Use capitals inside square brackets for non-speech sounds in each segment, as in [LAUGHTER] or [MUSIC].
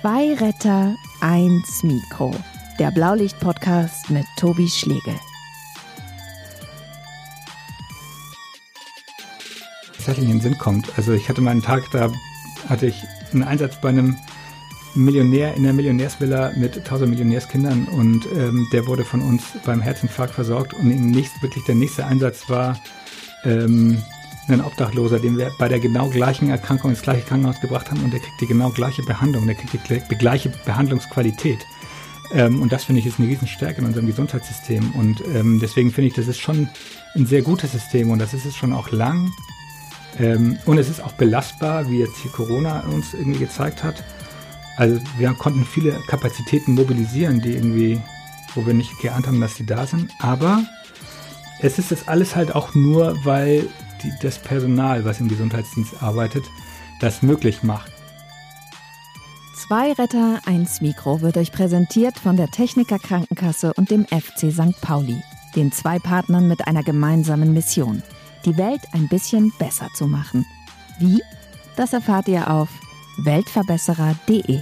Zwei Retter, eins Mikro. Der Blaulicht-Podcast mit Tobi Schlegel. tatsächlich in den Sinn kommt. Also ich hatte mal einen Tag, da hatte ich einen Einsatz bei einem Millionär in der Millionärsvilla mit 1000 Millionärskindern und ähm, der wurde von uns beim Herzinfarkt versorgt und nächst, wirklich der nächste Einsatz war ähm, ein Obdachloser, den wir bei der genau gleichen Erkrankung ins gleiche Krankenhaus gebracht haben und der kriegt die genau gleiche Behandlung, der kriegt die gleiche Behandlungsqualität. Ähm, und das finde ich ist eine Riesenstärke in unserem Gesundheitssystem und ähm, deswegen finde ich, das ist schon ein sehr gutes System und das ist es schon auch lang ähm, und es ist auch belastbar, wie jetzt hier Corona uns irgendwie gezeigt hat. Also wir konnten viele Kapazitäten mobilisieren, die irgendwie, wo wir nicht geahnt haben, dass sie da sind. Aber es ist das alles halt auch nur, weil die, das Personal, was im Gesundheitsdienst arbeitet, das möglich macht. Zwei Retter, eins Mikro wird euch präsentiert von der Techniker Krankenkasse und dem FC St. Pauli, den zwei Partnern mit einer gemeinsamen Mission – die Welt ein bisschen besser zu machen. Wie? Das erfahrt ihr auf weltverbesserer.de.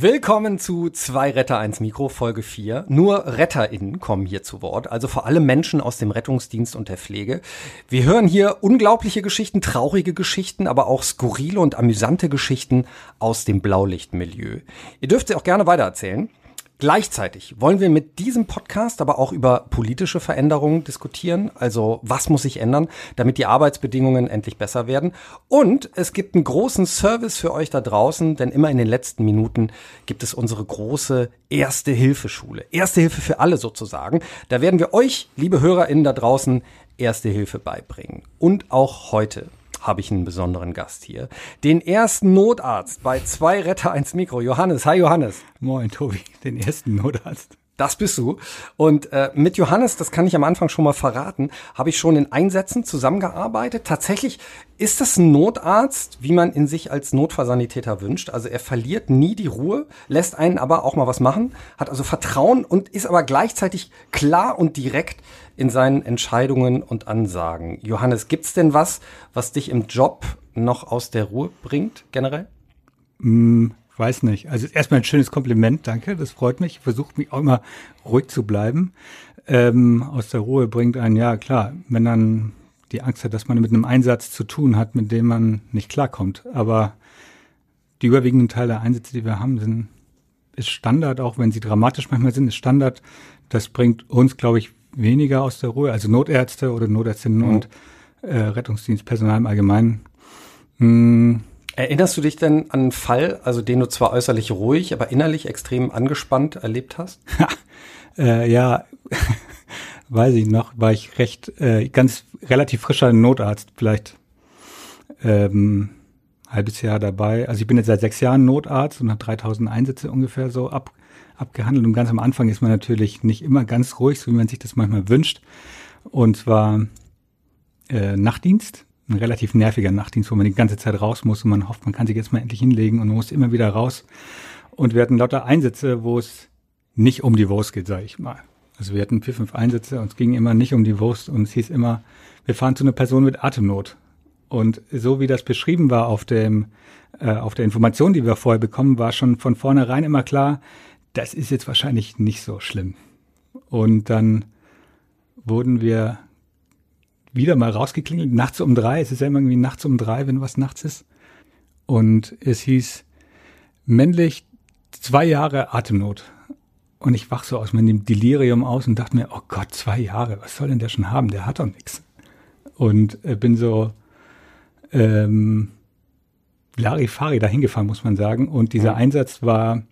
Willkommen zu Zwei Retter 1 Mikro Folge 4. Nur RetterInnen kommen hier zu Wort, also vor allem Menschen aus dem Rettungsdienst und der Pflege. Wir hören hier unglaubliche Geschichten, traurige Geschichten, aber auch skurrile und amüsante Geschichten aus dem Blaulichtmilieu. Ihr dürft sie auch gerne weitererzählen. Gleichzeitig wollen wir mit diesem Podcast aber auch über politische Veränderungen diskutieren. Also was muss sich ändern, damit die Arbeitsbedingungen endlich besser werden. Und es gibt einen großen Service für euch da draußen, denn immer in den letzten Minuten gibt es unsere große Erste Hilfeschule. Erste Hilfe für alle sozusagen. Da werden wir euch, liebe HörerInnen da draußen, Erste Hilfe beibringen. Und auch heute habe ich einen besonderen Gast hier. Den ersten Notarzt bei zwei Retter 1 Mikro. Johannes. Hi Johannes. Moin Tobi, den ersten Notarzt. Das bist du. Und äh, mit Johannes, das kann ich am Anfang schon mal verraten, habe ich schon in Einsätzen zusammengearbeitet. Tatsächlich ist das ein Notarzt, wie man in sich als Notfallsanitäter wünscht. Also er verliert nie die Ruhe, lässt einen aber auch mal was machen, hat also Vertrauen und ist aber gleichzeitig klar und direkt in seinen Entscheidungen und Ansagen. Johannes, gibt's denn was, was dich im Job noch aus der Ruhe bringt, generell? Mm, weiß nicht. Also erstmal ein schönes Kompliment, danke. Das freut mich. Ich versuche mich auch immer ruhig zu bleiben. Ähm, aus der Ruhe bringt einen, ja klar, wenn dann die Angst hat, dass man mit einem Einsatz zu tun hat, mit dem man nicht klarkommt. Aber die überwiegenden Teile der Einsätze, die wir haben, sind ist Standard, auch wenn sie dramatisch manchmal sind, ist Standard. Das bringt uns, glaube ich, weniger aus der Ruhe. Also Notärzte oder Notärztinnen mhm. und äh, Rettungsdienstpersonal im Allgemeinen. Hm, Erinnerst du dich denn an einen Fall, also den du zwar äußerlich ruhig, aber innerlich extrem angespannt erlebt hast? [LAUGHS] äh, ja, [LAUGHS] weiß ich noch, war ich recht, äh, ganz relativ frischer Notarzt, vielleicht ähm, halbes Jahr dabei. Also ich bin jetzt seit sechs Jahren Notarzt und habe 3000 Einsätze ungefähr so ab, abgehandelt. Und ganz am Anfang ist man natürlich nicht immer ganz ruhig, so wie man sich das manchmal wünscht. Und zwar äh, Nachtdienst ein relativ nerviger Nachtdienst, wo man die ganze Zeit raus muss und man hofft, man kann sich jetzt mal endlich hinlegen und man muss immer wieder raus. Und wir hatten lauter Einsätze, wo es nicht um die Wurst geht, sage ich mal. Also wir hatten vier, fünf Einsätze und es ging immer nicht um die Wurst und es hieß immer, wir fahren zu einer Person mit Atemnot. Und so wie das beschrieben war auf dem, äh, auf der Information, die wir vorher bekommen, war schon von vornherein immer klar, das ist jetzt wahrscheinlich nicht so schlimm. Und dann wurden wir wieder mal rausgeklingelt, nachts um drei. Es ist ja immer irgendwie nachts um drei, wenn was nachts ist. Und es hieß männlich zwei Jahre Atemnot. Und ich wach so aus meinem Delirium aus und dachte mir, oh Gott, zwei Jahre, was soll denn der schon haben? Der hat doch nichts. Und äh, bin so ähm, Larifari dahin gefahren, muss man sagen. Und dieser mhm. Einsatz war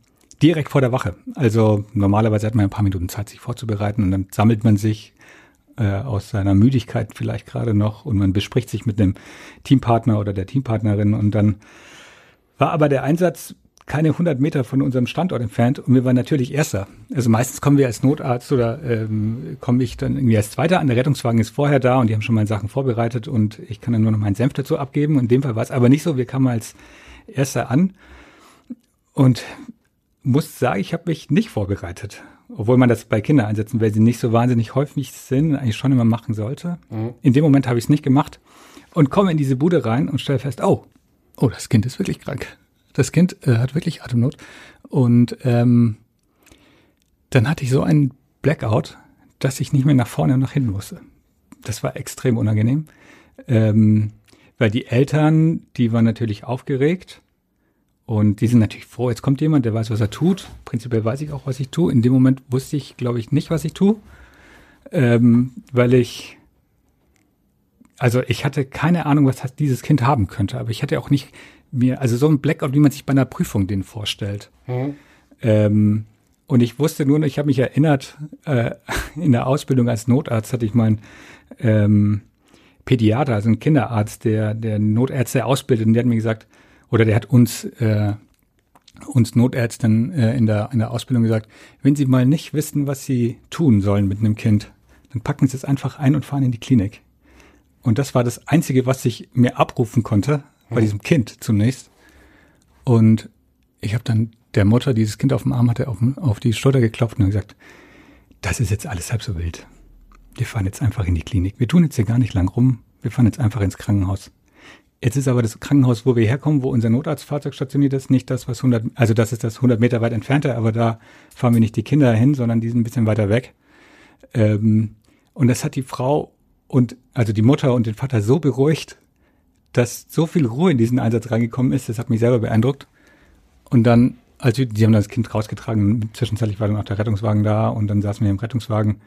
direkt vor der Wache. Also normalerweise hat man ein paar Minuten Zeit, sich vorzubereiten und dann sammelt man sich, äh, aus seiner Müdigkeit vielleicht gerade noch und man bespricht sich mit dem Teampartner oder der Teampartnerin und dann war aber der Einsatz keine 100 Meter von unserem Standort entfernt und wir waren natürlich Erster. Also meistens kommen wir als Notarzt oder ähm, komme ich dann irgendwie als Zweiter an. Der Rettungswagen ist vorher da und die haben schon meine Sachen vorbereitet und ich kann dann nur noch meinen Senf dazu abgeben. in dem Fall war es aber nicht so. Wir kamen als Erster an und muss sagen, ich habe mich nicht vorbereitet obwohl man das bei Kindereinsätzen, weil sie nicht so wahnsinnig häufig sind, eigentlich schon immer machen sollte. Mhm. In dem Moment habe ich es nicht gemacht und komme in diese Bude rein und stelle fest, oh, oh, das Kind ist wirklich krank. Das Kind äh, hat wirklich Atemnot. Und ähm, dann hatte ich so einen Blackout, dass ich nicht mehr nach vorne und nach hinten wusste. Das war extrem unangenehm, ähm, weil die Eltern, die waren natürlich aufgeregt und die sind natürlich froh, jetzt kommt jemand, der weiß, was er tut. Prinzipiell weiß ich auch, was ich tue. In dem Moment wusste ich, glaube ich, nicht, was ich tue, ähm, weil ich, also ich hatte keine Ahnung, was dieses Kind haben könnte, aber ich hatte auch nicht mir, also so ein Blackout, wie man sich bei einer Prüfung den vorstellt. Mhm. Ähm, und ich wusste nur, ich habe mich erinnert, äh, [LAUGHS] in der Ausbildung als Notarzt hatte ich meinen ähm, Pädiater, also einen Kinderarzt, der, der Notärzte ausbildet, und der hat mir gesagt, oder der hat uns, äh, uns Notärzten äh, in, der, in der Ausbildung gesagt, wenn Sie mal nicht wissen, was Sie tun sollen mit einem Kind, dann packen Sie es einfach ein und fahren in die Klinik. Und das war das Einzige, was ich mir abrufen konnte, bei mhm. diesem Kind zunächst. Und ich habe dann der Mutter, die dieses Kind auf dem Arm hatte, auf, auf die Schulter geklopft und gesagt, das ist jetzt alles halb so wild. Wir fahren jetzt einfach in die Klinik. Wir tun jetzt hier gar nicht lang rum. Wir fahren jetzt einfach ins Krankenhaus. Jetzt ist aber das Krankenhaus, wo wir herkommen, wo unser Notarztfahrzeug stationiert ist, nicht das, was 100, also das ist das 100 Meter weit entfernte, aber da fahren wir nicht die Kinder hin, sondern die sind ein bisschen weiter weg. Ähm, und das hat die Frau und, also die Mutter und den Vater so beruhigt, dass so viel Ruhe in diesen Einsatz reingekommen ist, das hat mich selber beeindruckt. Und dann, also die haben das Kind rausgetragen, zwischenzeitlich war dann auch der Rettungswagen da und dann saßen wir im Rettungswagen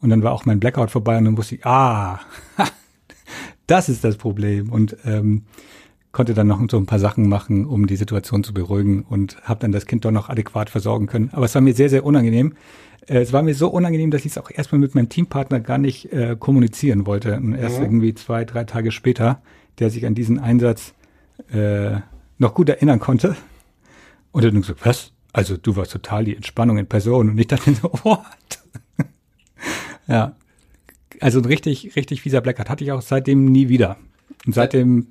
und dann war auch mein Blackout vorbei und dann wusste ich, ah, [LAUGHS] das ist das Problem und ähm, konnte dann noch so ein paar Sachen machen, um die Situation zu beruhigen und habe dann das Kind doch noch adäquat versorgen können. Aber es war mir sehr, sehr unangenehm. Äh, es war mir so unangenehm, dass ich es auch erstmal mit meinem Teampartner gar nicht äh, kommunizieren wollte. Und erst mhm. irgendwie zwei, drei Tage später der sich an diesen Einsatz äh, noch gut erinnern konnte. Und dann so, was? Also du warst total die Entspannung in Person. Und ich dachte so, what? ja. Also ein richtig, richtig fieser Blackout hatte ich auch seitdem nie wieder. Und seitdem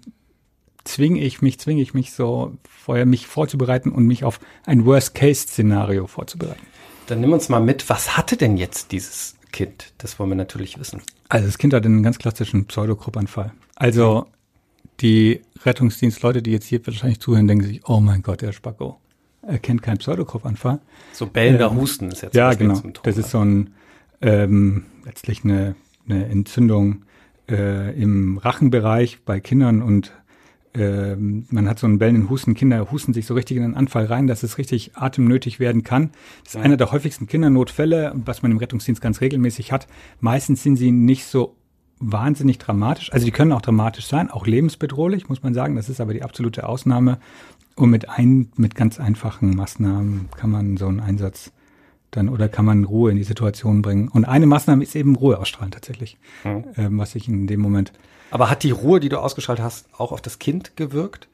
zwinge ich mich, zwinge ich mich so vorher mich vorzubereiten und mich auf ein Worst-Case-Szenario vorzubereiten. Dann nimm uns mal mit, was hatte denn jetzt dieses Kind? Das wollen wir natürlich wissen. Also das Kind hatte einen ganz klassischen Pseudokruppanfall. Also die Rettungsdienstleute, die jetzt hier wahrscheinlich zuhören, denken sich, oh mein Gott, der Spacko. Er kennt keinen Pseudokopfanfall. So bellender ähm, Husten ist jetzt Ja, genau. Das ist so ein, ähm, letztlich eine, eine Entzündung äh, im Rachenbereich bei Kindern und ähm, man hat so einen bellenden Husten. Kinder husten sich so richtig in den Anfall rein, dass es richtig atemnötig werden kann. Das ist ja. einer der häufigsten Kindernotfälle, was man im Rettungsdienst ganz regelmäßig hat. Meistens sind sie nicht so wahnsinnig dramatisch. Also die können auch dramatisch sein, auch lebensbedrohlich, muss man sagen. Das ist aber die absolute Ausnahme. Und mit ein, mit ganz einfachen Maßnahmen kann man so einen Einsatz dann oder kann man Ruhe in die Situation bringen. Und eine Maßnahme ist eben Ruhe ausstrahlen tatsächlich, mhm. ähm, was ich in dem Moment. Aber hat die Ruhe, die du ausgeschaltet hast, auch auf das Kind gewirkt?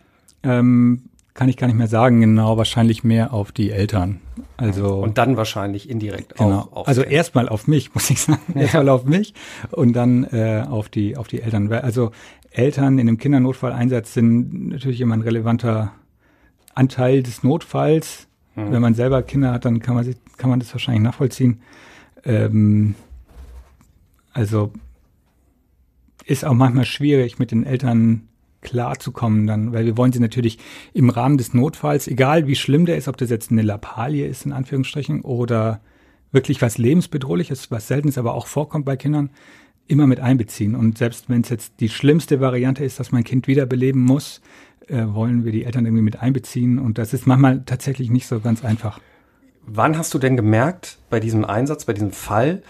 Ähm, kann ich gar nicht mehr sagen, genau, wahrscheinlich mehr auf die Eltern. Also und dann wahrscheinlich indirekt genau. auch auf Also erstmal auf mich, [LAUGHS] muss ich sagen, ja. erstmal auf mich und dann äh, auf die auf die Eltern. Also Eltern in einem Kindernotfalleinsatz sind natürlich immer ein relevanter Anteil des Notfalls. Mhm. Wenn man selber Kinder hat, dann kann man sich, kann man das wahrscheinlich nachvollziehen. Ähm, also ist auch manchmal schwierig mit den Eltern klarzukommen dann, weil wir wollen sie natürlich im Rahmen des Notfalls, egal wie schlimm der ist, ob das jetzt eine Lappalie ist, in Anführungsstrichen, oder wirklich was lebensbedrohliches, was selten ist, aber auch vorkommt bei Kindern, immer mit einbeziehen. Und selbst wenn es jetzt die schlimmste Variante ist, dass mein Kind wiederbeleben muss, äh, wollen wir die Eltern irgendwie mit einbeziehen. Und das ist manchmal tatsächlich nicht so ganz einfach. Wann hast du denn gemerkt bei diesem Einsatz, bei diesem Fall,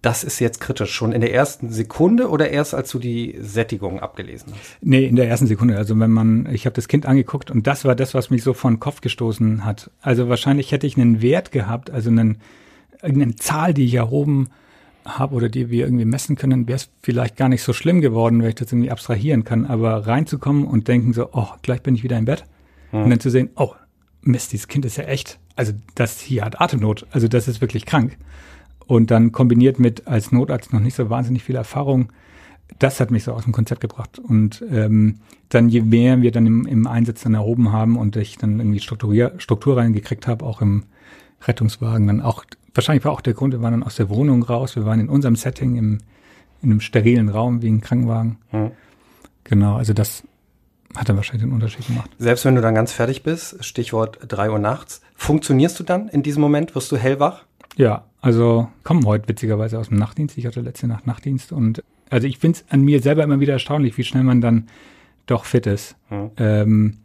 das ist jetzt kritisch. Schon in der ersten Sekunde oder erst als du die Sättigung abgelesen hast? Nee, in der ersten Sekunde. Also wenn man, ich habe das Kind angeguckt und das war das, was mich so vor den Kopf gestoßen hat. Also wahrscheinlich hätte ich einen Wert gehabt, also einen, irgendeine Zahl, die ich erhoben habe oder die wir irgendwie messen können, wäre es vielleicht gar nicht so schlimm geworden, wenn ich das irgendwie abstrahieren kann. Aber reinzukommen und denken so, oh, gleich bin ich wieder im Bett. Hm. Und dann zu sehen, oh, Mist, dieses Kind ist ja echt, also das hier hat Atemnot, also das ist wirklich krank. Und dann kombiniert mit als Notarzt noch nicht so wahnsinnig viel Erfahrung, das hat mich so aus dem Konzept gebracht. Und ähm, dann, je mehr wir dann im, im Einsatz dann erhoben haben und ich dann irgendwie Strukturier, Struktur reingekriegt habe, auch im Rettungswagen, dann auch, wahrscheinlich war auch der Grund, wir waren dann aus der Wohnung raus, wir waren in unserem Setting im, in einem sterilen Raum wie ein Krankenwagen. Hm. Genau, also das hat dann wahrscheinlich den Unterschied gemacht. Selbst wenn du dann ganz fertig bist, Stichwort drei Uhr nachts, funktionierst du dann in diesem Moment? Wirst du hellwach? Ja, also komme heute witzigerweise aus dem Nachtdienst. Ich hatte letzte Nacht Nachtdienst und also ich finde es an mir selber immer wieder erstaunlich, wie schnell man dann doch fit ist. Hm. Ähm,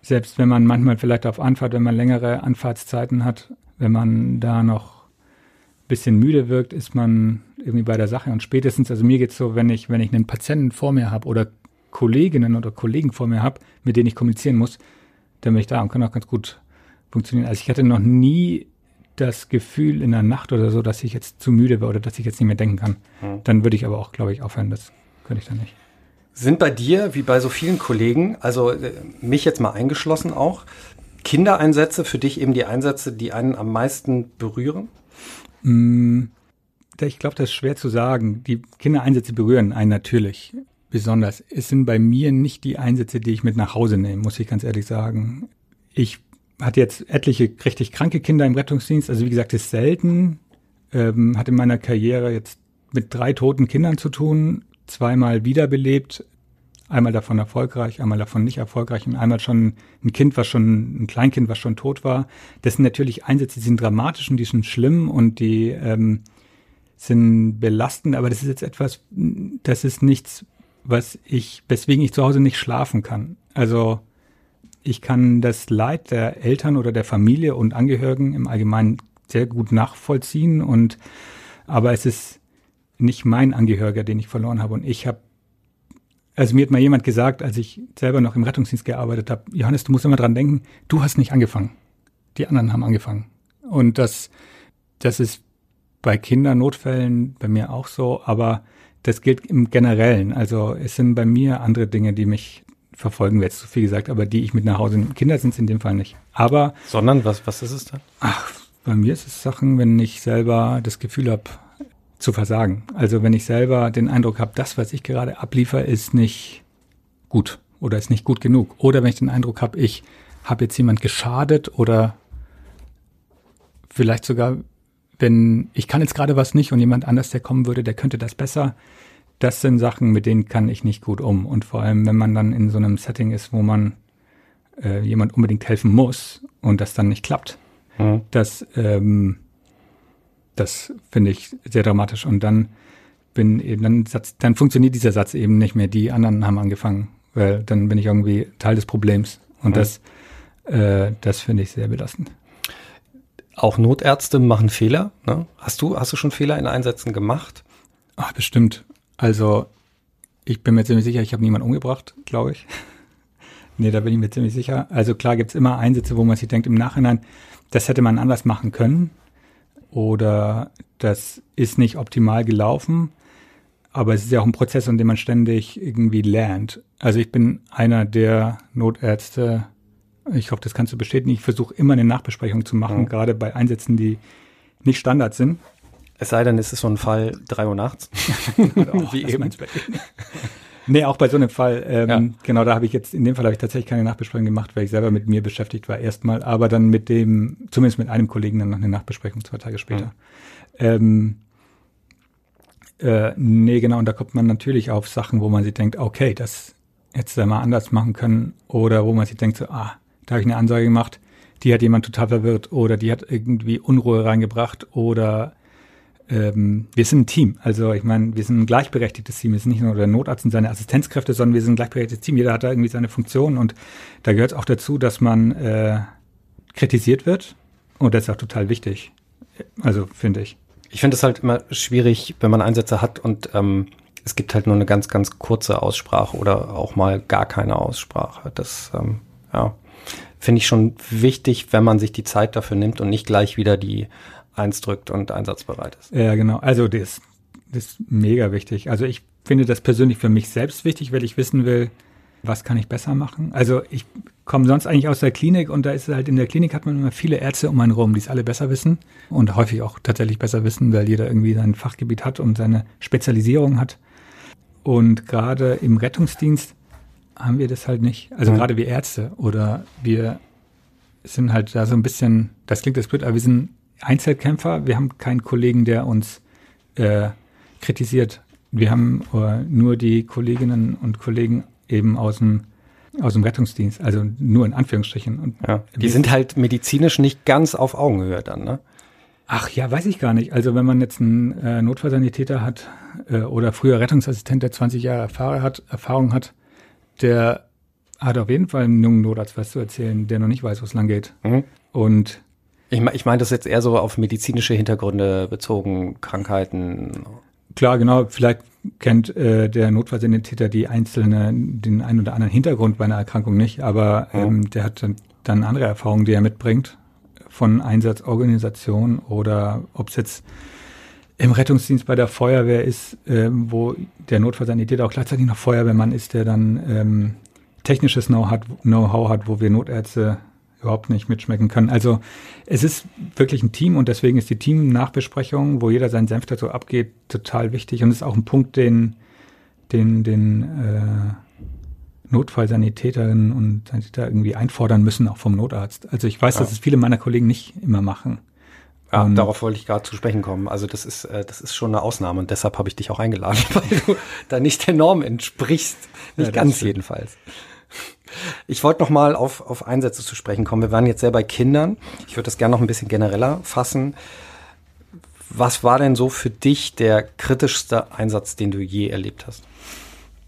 selbst wenn man manchmal vielleicht auf Anfahrt, wenn man längere Anfahrtszeiten hat, wenn man da noch ein bisschen müde wirkt, ist man irgendwie bei der Sache. Und spätestens, also mir geht's so, wenn ich, wenn ich einen Patienten vor mir habe oder Kolleginnen oder Kollegen vor mir habe, mit denen ich kommunizieren muss, dann bin ich da und kann auch ganz gut funktionieren. Also ich hatte noch nie das Gefühl in der Nacht oder so, dass ich jetzt zu müde war oder dass ich jetzt nicht mehr denken kann. Mhm. Dann würde ich aber auch, glaube ich, aufhören. Das könnte ich dann nicht. Sind bei dir, wie bei so vielen Kollegen, also äh, mich jetzt mal eingeschlossen auch, Kindereinsätze für dich eben die Einsätze, die einen am meisten berühren? Mm, ich glaube, das ist schwer zu sagen. Die Kindereinsätze berühren einen natürlich besonders. Es sind bei mir nicht die Einsätze, die ich mit nach Hause nehme, muss ich ganz ehrlich sagen. Ich hatte jetzt etliche richtig kranke Kinder im Rettungsdienst. Also wie gesagt, ist selten. Ähm, hatte in meiner Karriere jetzt mit drei toten Kindern zu tun, zweimal wiederbelebt, einmal davon erfolgreich, einmal davon nicht erfolgreich und einmal schon ein Kind, was schon, ein Kleinkind, was schon tot war. Das sind natürlich Einsätze, die sind dramatisch und die sind schlimm und die ähm, sind belastend, aber das ist jetzt etwas, das ist nichts, was ich, weswegen ich zu Hause nicht schlafen kann. Also ich kann das Leid der Eltern oder der Familie und Angehörigen im Allgemeinen sehr gut nachvollziehen und aber es ist nicht mein Angehöriger, den ich verloren habe und ich habe also mir hat mal jemand gesagt, als ich selber noch im Rettungsdienst gearbeitet habe, Johannes, du musst immer dran denken, du hast nicht angefangen. Die anderen haben angefangen. Und das, das ist bei Kindernotfällen bei mir auch so, aber das gilt im Generellen. Also es sind bei mir andere Dinge, die mich verfolgen, wäre jetzt zu viel gesagt, aber die ich mit nach Hause nehme. Kinder sind es in dem Fall nicht. Aber. Sondern was, was ist es dann? Ach, bei mir ist es Sachen, wenn ich selber das Gefühl habe, zu versagen. Also wenn ich selber den Eindruck habe, das, was ich gerade abliefer, ist nicht gut oder ist nicht gut genug. Oder wenn ich den Eindruck habe, ich habe jetzt jemand geschadet oder vielleicht sogar, wenn ich kann jetzt gerade was nicht und jemand anders, der kommen würde, der könnte das besser das sind Sachen, mit denen kann ich nicht gut um. Und vor allem, wenn man dann in so einem Setting ist, wo man äh, jemand unbedingt helfen muss und das dann nicht klappt, mhm. das, ähm, das finde ich sehr dramatisch. Und dann bin eben, dann, Satz, dann funktioniert dieser Satz eben nicht mehr. Die anderen haben angefangen, weil dann bin ich irgendwie Teil des Problems. Und mhm. das, äh, das finde ich sehr belastend. Auch Notärzte machen Fehler. Ne? Hast du, hast du schon Fehler in Einsätzen gemacht? Ach, bestimmt. Also, ich bin mir ziemlich sicher, ich habe niemanden umgebracht, glaube ich. [LAUGHS] nee, da bin ich mir ziemlich sicher. Also klar gibt's immer Einsätze, wo man sich denkt im Nachhinein, das hätte man anders machen können oder das ist nicht optimal gelaufen. Aber es ist ja auch ein Prozess, in dem man ständig irgendwie lernt. Also ich bin einer der Notärzte, ich hoffe, das kannst du bestätigen, ich versuche immer eine Nachbesprechung zu machen, mhm. gerade bei Einsätzen, die nicht Standard sind. Es sei denn, es ist so ein Fall drei Uhr nachts. [LAUGHS] oh, [LAUGHS] Wie eben. Nee, auch bei so einem Fall, ähm, ja. genau, da habe ich jetzt, in dem Fall habe ich tatsächlich keine Nachbesprechung gemacht, weil ich selber mit mir beschäftigt war erstmal, aber dann mit dem, zumindest mit einem Kollegen dann noch eine Nachbesprechung zwei Tage später. Mhm. Ähm, äh, nee, genau, und da kommt man natürlich auf Sachen, wo man sich denkt, okay, das hätte du mal anders machen können, oder wo man sich denkt, so, ah, da habe ich eine Ansage gemacht, die hat jemand total verwirrt, oder die hat irgendwie Unruhe reingebracht, oder ähm, wir sind ein Team. Also ich meine, wir sind ein gleichberechtigtes Team. Wir sind nicht nur der Notarzt und seine Assistenzkräfte, sondern wir sind ein gleichberechtigtes Team. Jeder hat da irgendwie seine Funktion und da gehört es auch dazu, dass man äh, kritisiert wird und das ist auch total wichtig. Also finde ich. Ich finde es halt immer schwierig, wenn man Einsätze hat und ähm, es gibt halt nur eine ganz, ganz kurze Aussprache oder auch mal gar keine Aussprache. Das, ähm, ja, finde ich schon wichtig, wenn man sich die Zeit dafür nimmt und nicht gleich wieder die eins drückt und einsatzbereit ist. Ja, genau. Also das, das ist mega wichtig. Also ich finde das persönlich für mich selbst wichtig, weil ich wissen will, was kann ich besser machen. Also ich komme sonst eigentlich aus der Klinik und da ist es halt in der Klinik hat man immer viele Ärzte um einen rum, die es alle besser wissen und häufig auch tatsächlich besser wissen, weil jeder irgendwie sein Fachgebiet hat und seine Spezialisierung hat. Und gerade im Rettungsdienst haben wir das halt nicht. Also mhm. gerade wir Ärzte oder wir sind halt da so ein bisschen, das klingt jetzt blöd, aber wir sind Einzelkämpfer. Wir haben keinen Kollegen, der uns äh, kritisiert. Wir haben äh, nur die Kolleginnen und Kollegen eben aus dem aus dem Rettungsdienst, also nur in Anführungsstrichen. Und ja, die sind halt medizinisch nicht ganz auf Augenhöhe dann, ne? Ach ja, weiß ich gar nicht. Also wenn man jetzt einen äh, Notfallsanitäter hat äh, oder früher Rettungsassistent, der 20 Jahre Erfahrung hat, Erfahrung hat, der hat auf jeden Fall einen jungen Notarzt was zu erzählen, der noch nicht weiß, wo es lang geht. Mhm. Und ich, ich meine das jetzt eher so auf medizinische Hintergründe bezogen, Krankheiten. Klar, genau. Vielleicht kennt äh, der Notfallsanitäter die einzelne, den einen oder anderen Hintergrund bei einer Erkrankung nicht, aber mhm. ähm, der hat dann, dann andere Erfahrungen, die er mitbringt von Einsatzorganisation oder ob es jetzt im Rettungsdienst bei der Feuerwehr ist, äh, wo der Notfallsanitäter auch gleichzeitig noch Feuerwehrmann ist, der dann ähm, technisches Know-how hat, Know hat, wo wir Notärzte überhaupt nicht mitschmecken können. Also es ist wirklich ein Team und deswegen ist die Team-Nachbesprechung, wo jeder seinen Senf dazu abgeht, total wichtig und ist auch ein Punkt, den, den, den äh, Notfallsanitäterinnen und Sanitäter irgendwie einfordern müssen, auch vom Notarzt. Also ich weiß, ja. dass es viele meiner Kollegen nicht immer machen. Ja, um, darauf wollte ich gerade zu sprechen kommen. Also das ist, äh, das ist schon eine Ausnahme und deshalb habe ich dich auch eingeladen, [LAUGHS] weil du da nicht der Norm entsprichst. Nicht ja, ganz jedenfalls. Ich wollte noch mal auf, auf Einsätze zu sprechen kommen. Wir waren jetzt sehr bei Kindern. Ich würde das gerne noch ein bisschen genereller fassen. Was war denn so für dich der kritischste Einsatz, den du je erlebt hast?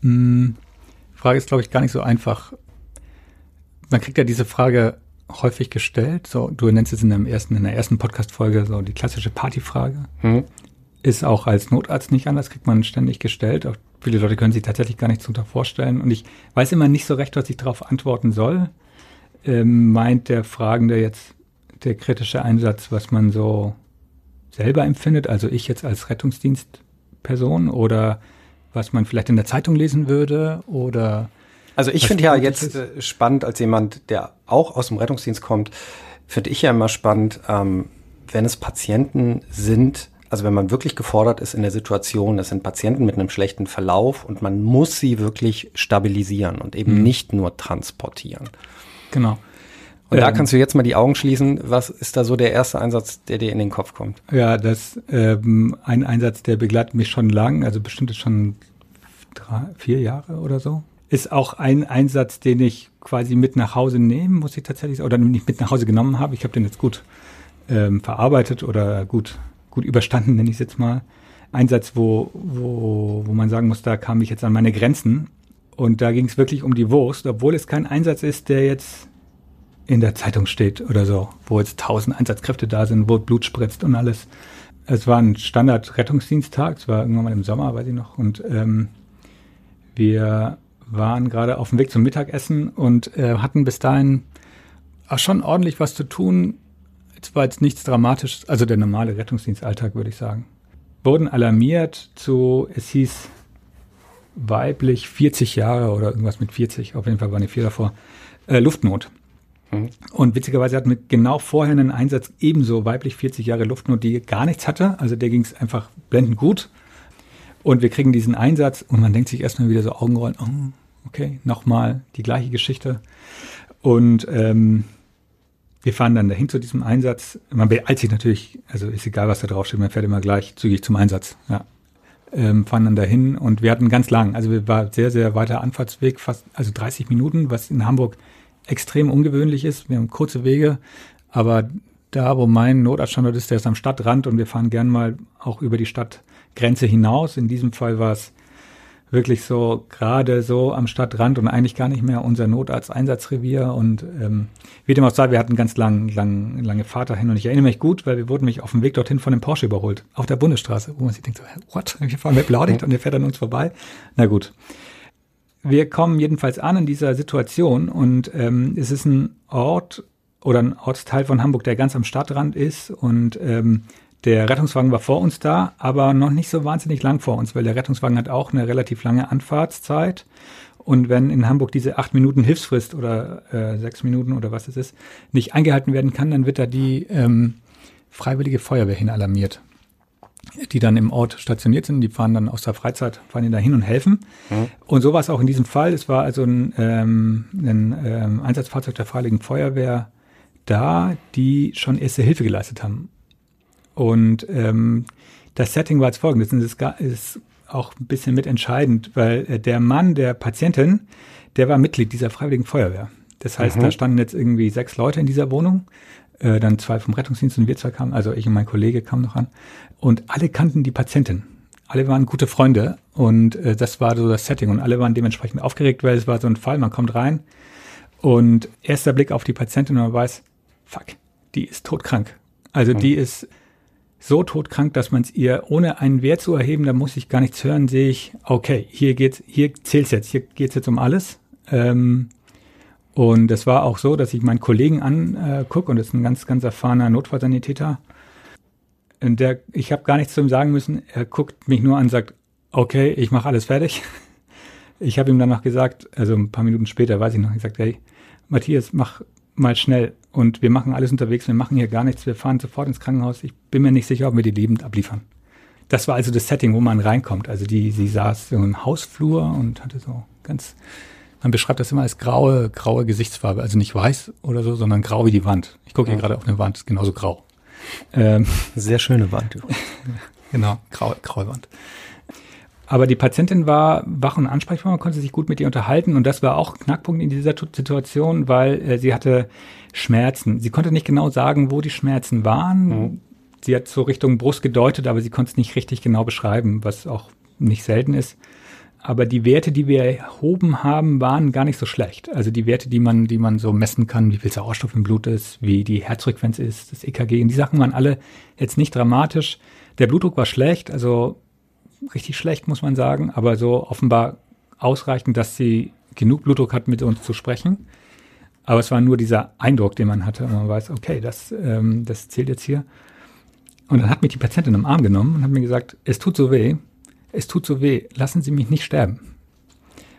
Hm, die Frage ist, glaube ich, gar nicht so einfach. Man kriegt ja diese Frage häufig gestellt. So, du nennst es in, dem ersten, in der ersten Podcast-Folge so die klassische Partyfrage. Mhm. Ist auch als Notarzt nicht anders, kriegt man ständig gestellt. Auch viele Leute können sich tatsächlich gar nichts darunter vorstellen. Und ich weiß immer nicht so recht, was ich darauf antworten soll. Ähm, meint der Fragende jetzt der kritische Einsatz, was man so selber empfindet, also ich jetzt als Rettungsdienstperson oder was man vielleicht in der Zeitung lesen würde oder also ich finde ja jetzt äh, spannend als jemand, der auch aus dem Rettungsdienst kommt, finde ich ja immer spannend, ähm, wenn es Patienten sind, also wenn man wirklich gefordert ist in der Situation, das sind Patienten mit einem schlechten Verlauf und man muss sie wirklich stabilisieren und eben mhm. nicht nur transportieren. Genau. Und ähm, da kannst du jetzt mal die Augen schließen. Was ist da so der erste Einsatz, der dir in den Kopf kommt? Ja, das ähm, ein Einsatz, der begleitet mich schon lang, also bestimmt schon drei, vier Jahre oder so. Ist auch ein Einsatz, den ich quasi mit nach Hause nehme, muss ich tatsächlich, oder nicht mit nach Hause genommen habe. Ich habe den jetzt gut ähm, verarbeitet oder gut gut überstanden, nenne ich es jetzt mal. Einsatz, wo, wo, wo man sagen muss, da kam ich jetzt an meine Grenzen. Und da ging es wirklich um die Wurst, obwohl es kein Einsatz ist, der jetzt in der Zeitung steht oder so, wo jetzt tausend Einsatzkräfte da sind, wo Blut spritzt und alles. Es war ein Standard-Rettungsdiensttag, es war irgendwann mal im Sommer, weiß ich noch, und ähm, wir waren gerade auf dem Weg zum Mittagessen und äh, hatten bis dahin auch schon ordentlich was zu tun, es war jetzt nichts Dramatisches, also der normale Rettungsdienstalltag, würde ich sagen. Wurden alarmiert zu, es hieß weiblich 40 Jahre oder irgendwas mit 40, auf jeden Fall waren die vier davor, äh, Luftnot. Mhm. Und witzigerweise hatten wir genau vorher einen Einsatz ebenso weiblich 40 Jahre Luftnot, die gar nichts hatte. Also der ging es einfach blendend gut. Und wir kriegen diesen Einsatz und man denkt sich erstmal wieder so Augenrollen, oh, okay, nochmal die gleiche Geschichte. Und ähm, wir fahren dann dahin zu diesem Einsatz. Man beeilt sich natürlich, also ist egal, was da draufsteht, man fährt immer gleich zügig zum Einsatz. Ja. Ähm, fahren dann dahin und wir hatten ganz lang, also wir war sehr, sehr weiter Anfahrtsweg, fast, also 30 Minuten, was in Hamburg extrem ungewöhnlich ist. Wir haben kurze Wege, aber da, wo mein Notarztstandort ist, der ist am Stadtrand und wir fahren gern mal auch über die Stadtgrenze hinaus. In diesem Fall war es wirklich so gerade so am Stadtrand und eigentlich gar nicht mehr unser Notarzt-Einsatzrevier. Und ähm, wie dem auch sei, wir hatten ganz lang, lang, lange Fahrt dahin und ich erinnere mich gut, weil wir wurden mich auf dem Weg dorthin von dem Porsche überholt, auf der Bundesstraße, wo man sich denkt, so, what? [LAUGHS] Wir fahren mit Blaulicht und der fährt an uns vorbei. Na gut. Wir kommen jedenfalls an in dieser Situation und ähm, es ist ein Ort oder ein Ortsteil von Hamburg, der ganz am Stadtrand ist und ähm, der Rettungswagen war vor uns da, aber noch nicht so wahnsinnig lang vor uns, weil der Rettungswagen hat auch eine relativ lange Anfahrtszeit. Und wenn in Hamburg diese acht Minuten Hilfsfrist oder äh, sechs Minuten oder was es ist, nicht eingehalten werden kann, dann wird da die ähm, Freiwillige Feuerwehr hin alarmiert, die dann im Ort stationiert sind. Die fahren dann aus der Freizeit, fahren die da hin und helfen. Mhm. Und so war es auch in diesem Fall. Es war also ein, ähm, ein ähm, Einsatzfahrzeug der Freiwilligen Feuerwehr da, die schon erste Hilfe geleistet haben. Und ähm, das Setting war als folgendes. Es ist auch ein bisschen mitentscheidend, weil äh, der Mann der Patientin, der war Mitglied dieser Freiwilligen Feuerwehr. Das heißt, mhm. da standen jetzt irgendwie sechs Leute in dieser Wohnung, äh, dann zwei vom Rettungsdienst und wir zwei kamen, also ich und mein Kollege kamen noch an. Und alle kannten die Patientin. Alle waren gute Freunde und äh, das war so das Setting und alle waren dementsprechend aufgeregt, weil es war so ein Fall, man kommt rein und erster Blick auf die Patientin und man weiß, fuck, die ist todkrank. Also mhm. die ist so todkrank, dass man es ihr ohne einen Wert zu erheben, da muss ich gar nichts hören, sehe ich, okay, hier geht's, hier zählt's jetzt, hier geht's jetzt um alles. Ähm, und es war auch so, dass ich meinen Kollegen angucke, und das ist ein ganz, ganz erfahrener Notfallsanitäter. Und der, ich habe gar nichts zu ihm sagen müssen. Er guckt mich nur an und sagt, okay, ich mache alles fertig. [LAUGHS] Ich habe ihm dann noch gesagt, also ein paar Minuten später weiß ich noch, gesagt, hey, Matthias, mach mal schnell und wir machen alles unterwegs, wir machen hier gar nichts, wir fahren sofort ins Krankenhaus. Ich bin mir nicht sicher, ob wir die lebend abliefern. Das war also das Setting, wo man reinkommt. Also die, sie saß so im Hausflur und hatte so ganz man beschreibt das immer als graue, graue Gesichtsfarbe. Also nicht weiß oder so, sondern grau wie die Wand. Ich gucke hier gerade auf eine Wand, ist genauso grau. Ähm, Sehr schöne Wand. [LAUGHS] genau, graue, graue Wand. Aber die Patientin war wach und ansprechbar, man konnte sich gut mit ihr unterhalten und das war auch Knackpunkt in dieser Situation, weil äh, sie hatte Schmerzen. Sie konnte nicht genau sagen, wo die Schmerzen waren. Mhm. Sie hat so Richtung Brust gedeutet, aber sie konnte es nicht richtig genau beschreiben, was auch nicht selten ist aber die Werte, die wir erhoben haben, waren gar nicht so schlecht. Also die Werte, die man, die man so messen kann, wie viel Sauerstoff im Blut ist, wie die Herzfrequenz ist, das EKG, und die Sachen waren alle jetzt nicht dramatisch. Der Blutdruck war schlecht, also richtig schlecht, muss man sagen, aber so offenbar ausreichend, dass sie genug Blutdruck hat, mit uns zu sprechen. Aber es war nur dieser Eindruck, den man hatte. Und man weiß, okay, das, ähm, das zählt jetzt hier. Und dann hat mich die Patientin am Arm genommen und hat mir gesagt, es tut so weh es tut so weh, lassen Sie mich nicht sterben.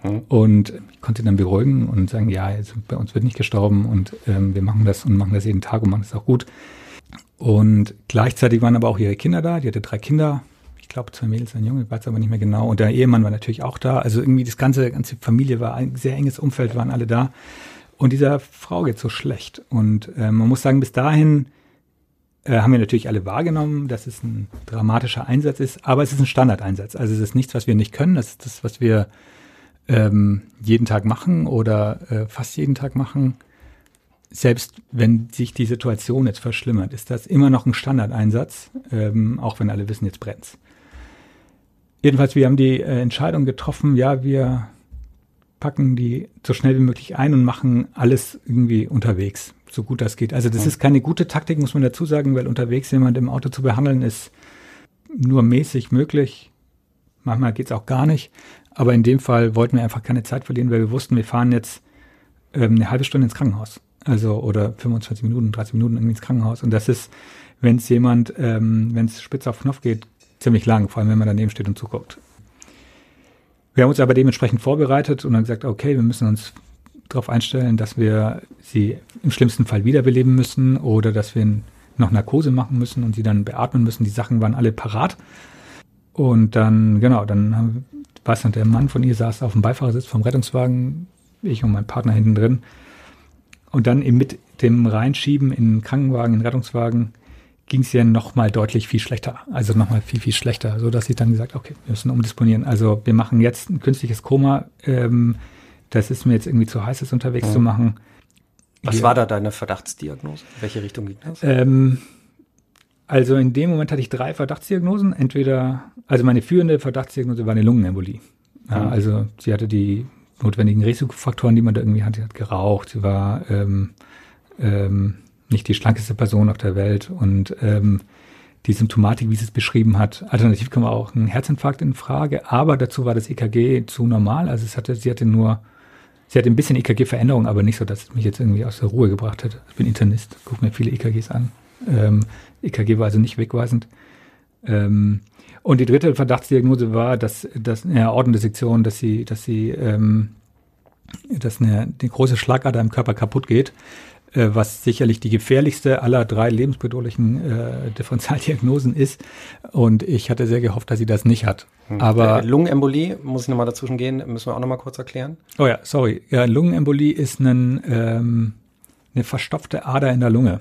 Hm. Und ich konnte dann beruhigen und sagen, ja, also bei uns wird nicht gestorben und ähm, wir machen das und machen das jeden Tag und machen das auch gut. Und gleichzeitig waren aber auch ihre Kinder da. Die hatte drei Kinder. Ich glaube, zwei Mädels, ein Junge, ich weiß aber nicht mehr genau. Und der Ehemann war natürlich auch da. Also irgendwie das ganze, ganze Familie war ein sehr enges Umfeld, waren alle da. Und dieser Frau geht so schlecht. Und äh, man muss sagen, bis dahin äh, haben wir natürlich alle wahrgenommen, dass es ein dramatischer Einsatz ist, aber es ist ein Standardeinsatz. Also es ist nichts, was wir nicht können, das ist das, was wir ähm, jeden Tag machen oder äh, fast jeden Tag machen. Selbst wenn sich die Situation jetzt verschlimmert, ist das immer noch ein Standardeinsatz, ähm, auch wenn alle wissen, jetzt brennt's. Jedenfalls, wir haben die äh, Entscheidung getroffen, ja, wir packen die so schnell wie möglich ein und machen alles irgendwie unterwegs so gut das geht. Also das ist keine gute Taktik, muss man dazu sagen, weil unterwegs jemand im Auto zu behandeln ist nur mäßig möglich. Manchmal geht es auch gar nicht. Aber in dem Fall wollten wir einfach keine Zeit verlieren, weil wir wussten, wir fahren jetzt ähm, eine halbe Stunde ins Krankenhaus. Also oder 25 Minuten, 30 Minuten irgendwie ins Krankenhaus. Und das ist, wenn es jemand, ähm, wenn es spitz auf Knopf geht, ziemlich lang, vor allem wenn man daneben steht und zuguckt. Wir haben uns aber dementsprechend vorbereitet und dann gesagt, okay, wir müssen uns darauf einstellen, dass wir sie im schlimmsten Fall wiederbeleben müssen oder dass wir noch Narkose machen müssen und sie dann beatmen müssen. Die Sachen waren alle parat. Und dann, genau, dann war es dann der Mann von ihr saß auf dem Beifahrersitz vom Rettungswagen, ich und mein Partner hinten drin. Und dann eben mit dem Reinschieben in den Krankenwagen, in den Rettungswagen, ging es ja nochmal deutlich viel schlechter. Also nochmal viel, viel schlechter, so dass ich dann gesagt, okay, wir müssen umdisponieren. Also wir machen jetzt ein künstliches Koma. Ähm, das ist mir jetzt irgendwie zu heiß, das unterwegs ja. zu machen. Was ja. war da deine Verdachtsdiagnose? In welche Richtung ging das? Ähm, also in dem Moment hatte ich drei Verdachtsdiagnosen. Entweder, also meine führende Verdachtsdiagnose war eine Lungenembolie. Ja, mhm. Also sie hatte die notwendigen Risikofaktoren, die man da irgendwie hatte. Sie hat geraucht, sie war ähm, ähm, nicht die schlankeste Person auf der Welt und ähm, die Symptomatik, wie sie es beschrieben hat. Alternativ kam auch ein Herzinfarkt in Frage, aber dazu war das EKG zu normal. Also es hatte, sie hatte nur Sie hat ein bisschen EKG-Veränderung, aber nicht so, dass es mich jetzt irgendwie aus der Ruhe gebracht hätte. Ich bin Internist, gucke mir viele EKGs an. Ähm, EKG war also nicht wegweisend. Ähm, und die dritte Verdachtsdiagnose war, dass, dass eine Aortendissektion, dass sie, dass sie, ähm, dass eine, eine große Schlagader im Körper kaputt geht was sicherlich die gefährlichste aller drei lebensbedrohlichen äh, Differentialdiagnosen ist. Und ich hatte sehr gehofft, dass sie das nicht hat. Hm. Aber äh, Lungenembolie, muss ich nochmal dazwischen gehen, müssen wir auch nochmal kurz erklären. Oh ja, sorry. Ja, Lungenembolie ist ein, ähm, eine verstopfte Ader in der Lunge.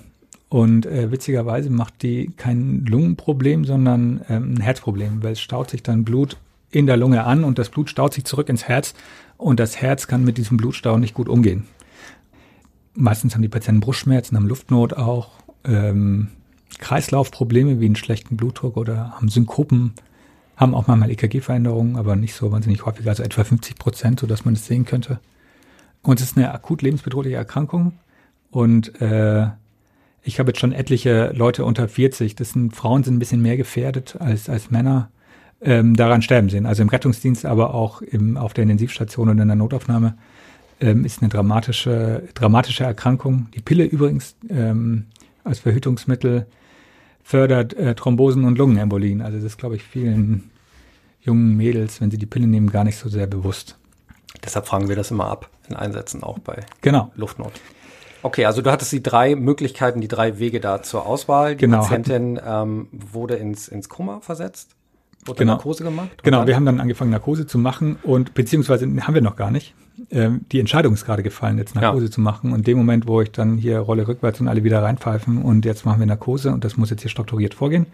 Und äh, witzigerweise macht die kein Lungenproblem, sondern ähm, ein Herzproblem, weil es staut sich dann Blut in der Lunge an und das Blut staut sich zurück ins Herz und das Herz kann mit diesem Blutstau nicht gut umgehen. Meistens haben die Patienten Brustschmerzen, haben Luftnot auch, ähm, Kreislaufprobleme wie einen schlechten Blutdruck oder haben Synkopen, haben auch manchmal EKG-Veränderungen, aber nicht so wahnsinnig häufig, also etwa 50 Prozent, sodass man das sehen könnte. Und es ist eine akut lebensbedrohliche Erkrankung und äh, ich habe jetzt schon etliche Leute unter 40, das sind Frauen sind ein bisschen mehr gefährdet als, als Männer, ähm, daran sterben sehen. Also im Rettungsdienst, aber auch im, auf der Intensivstation und in der Notaufnahme ähm, ist eine dramatische, dramatische Erkrankung. Die Pille übrigens ähm, als Verhütungsmittel fördert äh, Thrombosen und Lungenembolien. Also das ist, glaube ich, vielen jungen Mädels, wenn sie die Pille nehmen, gar nicht so sehr bewusst. Deshalb fragen wir das immer ab in Einsätzen auch bei genau. Luftnot. Okay, also du hattest die drei Möglichkeiten, die drei Wege da zur Auswahl. Die genau. Patientin ähm, wurde ins, ins Koma versetzt. Wurde genau. Narkose gemacht? Genau, wir haben dann angefangen, Narkose zu machen und beziehungsweise haben wir noch gar nicht. Ähm, die Entscheidung ist gerade gefallen, jetzt Narkose ja. zu machen. Und in dem Moment, wo ich dann hier Rolle rückwärts und alle wieder reinpfeifen und jetzt machen wir Narkose und das muss jetzt hier strukturiert vorgehen.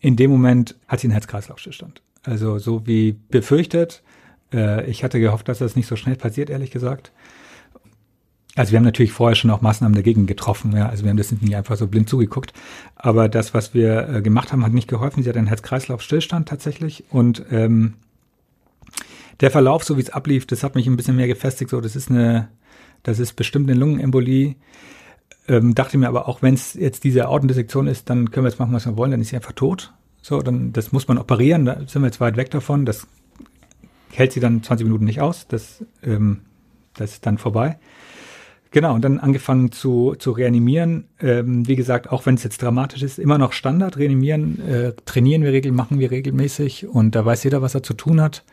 In dem Moment hat sie einen Herz-Kreislauf-Stillstand. Also so wie befürchtet. Äh, ich hatte gehofft, dass das nicht so schnell passiert, ehrlich gesagt. Also wir haben natürlich vorher schon auch Maßnahmen dagegen getroffen, ja. Also wir haben das nicht einfach so blind zugeguckt. Aber das, was wir äh, gemacht haben, hat nicht geholfen. Sie hat einen Herz-Kreislauf-Stillstand tatsächlich. Und ähm, der Verlauf, so wie es ablief, das hat mich ein bisschen mehr gefestigt. So, das ist eine, das ist bestimmt eine Lungenembolie. Ähm, dachte mir aber auch, wenn es jetzt diese Aortendissektion ist, dann können wir jetzt machen, was wir wollen, dann ist sie einfach tot. So, dann das muss man operieren. Da sind wir jetzt weit weg davon. Das hält sie dann 20 Minuten nicht aus. Das, ähm, das ist dann vorbei. Genau, und dann angefangen zu, zu reanimieren. Ähm, wie gesagt, auch wenn es jetzt dramatisch ist, immer noch Standard. Reanimieren, äh, trainieren wir regelmäßig, machen wir regelmäßig und da weiß jeder, was er zu tun hat.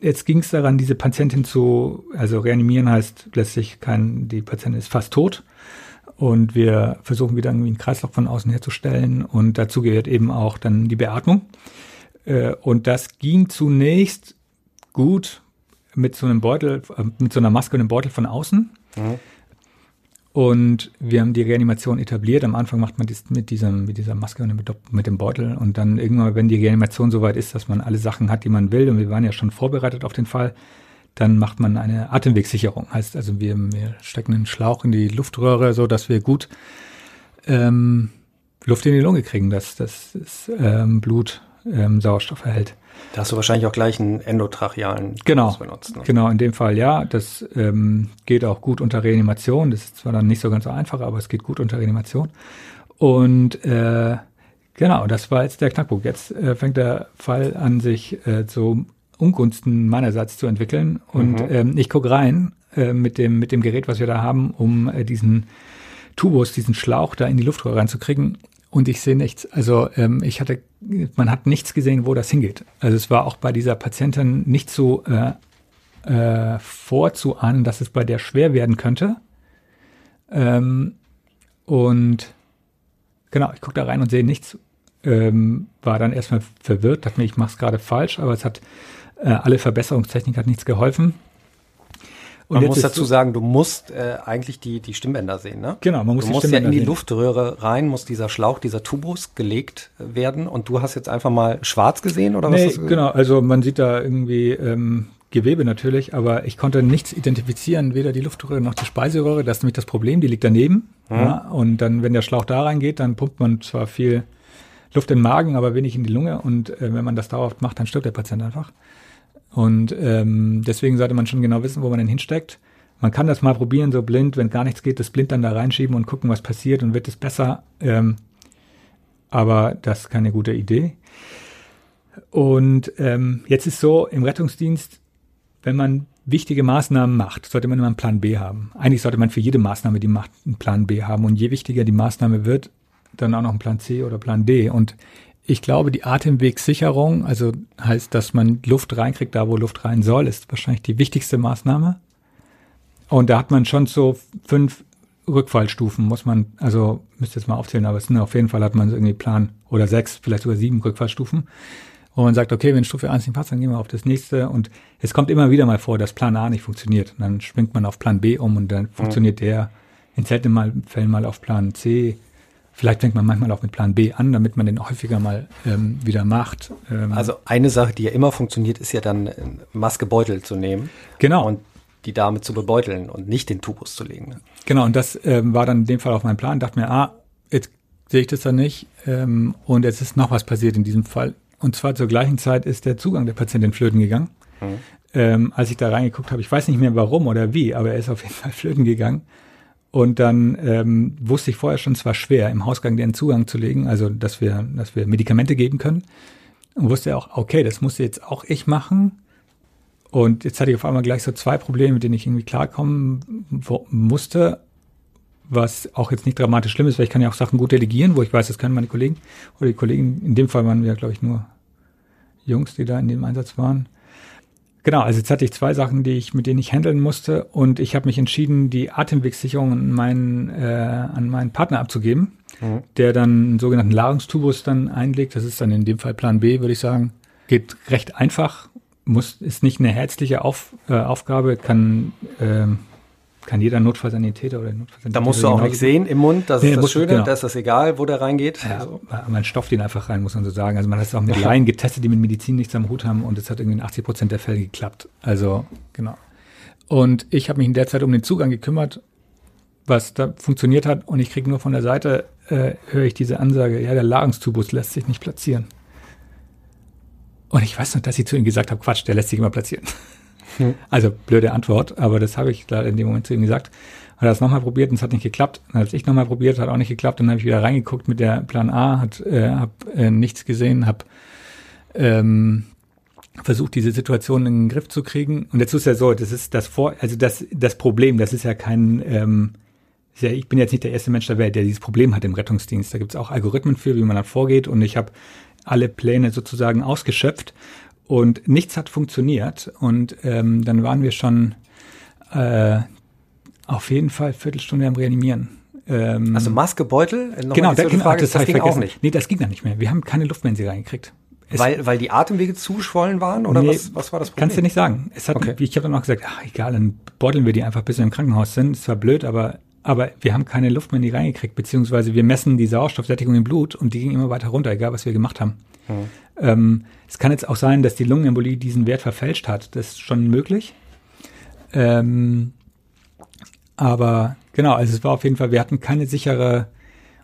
Jetzt ging es daran, diese Patientin zu, also reanimieren heißt letztlich kein, die Patientin ist fast tot und wir versuchen wieder irgendwie einen Kreislauf von außen herzustellen und dazu gehört eben auch dann die Beatmung. Äh, und das ging zunächst gut, mit so einem Beutel, äh, mit so einer Maske und einem Beutel von außen. Mhm. Und wir haben die Reanimation etabliert. Am Anfang macht man das mit, diesem, mit dieser Maske und mit, dem Beutel. Und dann irgendwann, wenn die Reanimation soweit ist, dass man alle Sachen hat, die man will, und wir waren ja schon vorbereitet auf den Fall, dann macht man eine Atemwegssicherung. Heißt also, wir, wir stecken einen Schlauch in die Luftröhre, so dass wir gut ähm, Luft in die Lunge kriegen, dass das ähm, Blut ähm, Sauerstoff erhält. Da hast du wahrscheinlich auch gleich einen endotrachealen genau, benutzt. Ne? Genau, in dem Fall ja. Das ähm, geht auch gut unter Reanimation. Das ist zwar dann nicht so ganz so einfach, aber es geht gut unter Reanimation. Und äh, genau, das war jetzt der Knackpunkt. Jetzt äh, fängt der Fall an, sich äh, zu Ungunsten meinerseits zu entwickeln. Und mhm. ähm, ich gucke rein äh, mit, dem, mit dem Gerät, was wir da haben, um äh, diesen Tubus, diesen Schlauch da in die Luftröhre reinzukriegen und ich sehe nichts. Also ähm, ich hatte, man hat nichts gesehen, wo das hingeht. Also es war auch bei dieser Patientin nicht so äh, äh, vorzuahnen, dass es bei der schwer werden könnte. Ähm, und genau, ich gucke da rein und sehe nichts. Ähm, war dann erstmal verwirrt, dachte mir, ich mache es gerade falsch, aber es hat äh, alle Verbesserungstechnik hat nichts geholfen. Und man muss dazu sagen, du musst äh, eigentlich die, die Stimmbänder sehen, ne? Genau, man muss du die musst ja in die sehen. Luftröhre rein, muss dieser Schlauch, dieser Tubus gelegt werden und du hast jetzt einfach mal schwarz gesehen oder nee, was? Nee, genau, also man sieht da irgendwie ähm, Gewebe natürlich, aber ich konnte nichts identifizieren, weder die Luftröhre noch die Speiseröhre. Das ist nämlich das Problem, die liegt daneben. Hm. Ja, und dann, wenn der Schlauch da reingeht, dann pumpt man zwar viel Luft in den Magen, aber wenig in die Lunge. Und äh, wenn man das dauerhaft macht, dann stirbt der Patient einfach. Und ähm, deswegen sollte man schon genau wissen, wo man den hinsteckt. Man kann das mal probieren, so blind, wenn gar nichts geht, das blind dann da reinschieben und gucken, was passiert und wird es besser. Ähm, aber das ist keine gute Idee. Und ähm, jetzt ist so, im Rettungsdienst, wenn man wichtige Maßnahmen macht, sollte man immer einen Plan B haben. Eigentlich sollte man für jede Maßnahme, die macht, einen Plan B haben. Und je wichtiger die Maßnahme wird, dann auch noch einen Plan C oder Plan D. Und ich glaube, die Atemwegssicherung, also heißt, dass man Luft reinkriegt, da wo Luft rein soll, ist wahrscheinlich die wichtigste Maßnahme. Und da hat man schon so fünf Rückfallstufen, muss man, also müsste jetzt mal aufzählen, aber es sind auf jeden Fall hat man so irgendwie Plan oder sechs, vielleicht sogar sieben Rückfallstufen. Wo man sagt, okay, wenn Stufe 1 nicht passt, dann gehen wir auf das nächste. Und es kommt immer wieder mal vor, dass Plan A nicht funktioniert. Und dann schwingt man auf Plan B um und dann mhm. funktioniert der in seltenen Fällen mal auf Plan C Vielleicht fängt man manchmal auch mit Plan B an, damit man den häufiger mal ähm, wieder macht. Ähm, also eine Sache, die ja immer funktioniert, ist ja dann äh, Maskebeutel zu nehmen. Genau. Und die Dame zu bebeuteln und nicht den Tubus zu legen. Ne? Genau, und das ähm, war dann in dem Fall auch mein Plan. Dachte mir, ah, jetzt sehe ich das dann nicht. Ähm, und jetzt ist noch was passiert in diesem Fall. Und zwar zur gleichen Zeit ist der Zugang der Patientin flöten gegangen. Mhm. Ähm, als ich da reingeguckt habe, ich weiß nicht mehr warum oder wie, aber er ist auf jeden Fall flöten gegangen. Und dann ähm, wusste ich vorher schon, es war schwer, im Hausgang den Zugang zu legen, also dass wir, dass wir Medikamente geben können. Und wusste auch, okay, das musste jetzt auch ich machen. Und jetzt hatte ich auf einmal gleich so zwei Probleme, mit denen ich irgendwie klarkommen musste, was auch jetzt nicht dramatisch schlimm ist, weil ich kann ja auch Sachen gut delegieren, wo ich weiß, das können meine Kollegen oder die Kollegen, in dem Fall waren wir, glaube ich, nur Jungs, die da in dem Einsatz waren. Genau, also jetzt hatte ich zwei Sachen, die ich, mit denen ich handeln musste und ich habe mich entschieden, die Atemwegssicherung an meinen, äh, an meinen Partner abzugeben, mhm. der dann einen sogenannten Ladungstubus dann einlegt. Das ist dann in dem Fall Plan B, würde ich sagen. Geht recht einfach, muss, ist nicht eine herzliche Auf, äh, Aufgabe, kann äh, kann jeder Notfallsanitäter oder Notfallsanitäter. Da musst du auch nicht sehen im Mund, das nee, ist das Schöne, genau. da ist das egal, wo der reingeht. Ja, also. Man stopft ihn einfach rein, muss man so sagen. Also man hat es auch mit. Laien getestet, die mit Medizin nichts am Hut haben und es hat irgendwie in 80 Prozent der Fälle geklappt. Also, genau. Und ich habe mich in der Zeit um den Zugang gekümmert, was da funktioniert hat und ich kriege nur von der Seite, äh, höre ich diese Ansage, ja, der Ladungstubus lässt sich nicht platzieren. Und ich weiß noch, dass ich zu ihm gesagt habe, Quatsch, der lässt sich immer platzieren. Also blöde Antwort, aber das habe ich da in dem Moment zu ihm gesagt. Hat das nochmal probiert und es hat nicht geklappt. Dann habe ich nochmal probiert, hat auch nicht geklappt. Dann habe ich wieder reingeguckt mit der Plan A, hat, äh, habe äh, nichts gesehen, habe ähm, versucht, diese Situation in den Griff zu kriegen. Und jetzt ist ja so, das ist das Vor, also das, das Problem, das ist ja kein, ähm, ja, ich bin jetzt nicht der erste Mensch der Welt, der dieses Problem hat im Rettungsdienst. Da gibt es auch Algorithmen für, wie man da vorgeht. Und ich habe alle Pläne sozusagen ausgeschöpft und nichts hat funktioniert. Und ähm, dann waren wir schon äh, auf jeden Fall Viertelstunde am Reanimieren. Ähm, also Maskebeutel? genau, da, genau Frage, das, das ging auch nicht. Nee, das ging dann nicht mehr. Wir haben keine Luft mehr in sie reingekriegt. Es weil, weil die Atemwege zuschwollen waren oder nee, was, was war das Problem? Kannst du nicht sagen. Es hat, okay. Ich habe dann auch gesagt, ach egal, dann beuteln wir die einfach, bis wir im Krankenhaus sind. Es war blöd, aber, aber wir haben keine Luft mehr in die reingekriegt, beziehungsweise wir messen die Sauerstoffsättigung im Blut und die ging immer weiter runter, egal was wir gemacht haben. Mhm. Ähm, es kann jetzt auch sein, dass die Lungenembolie diesen Wert verfälscht hat. Das ist schon möglich. Ähm, aber genau, also es war auf jeden Fall, wir hatten keine sichere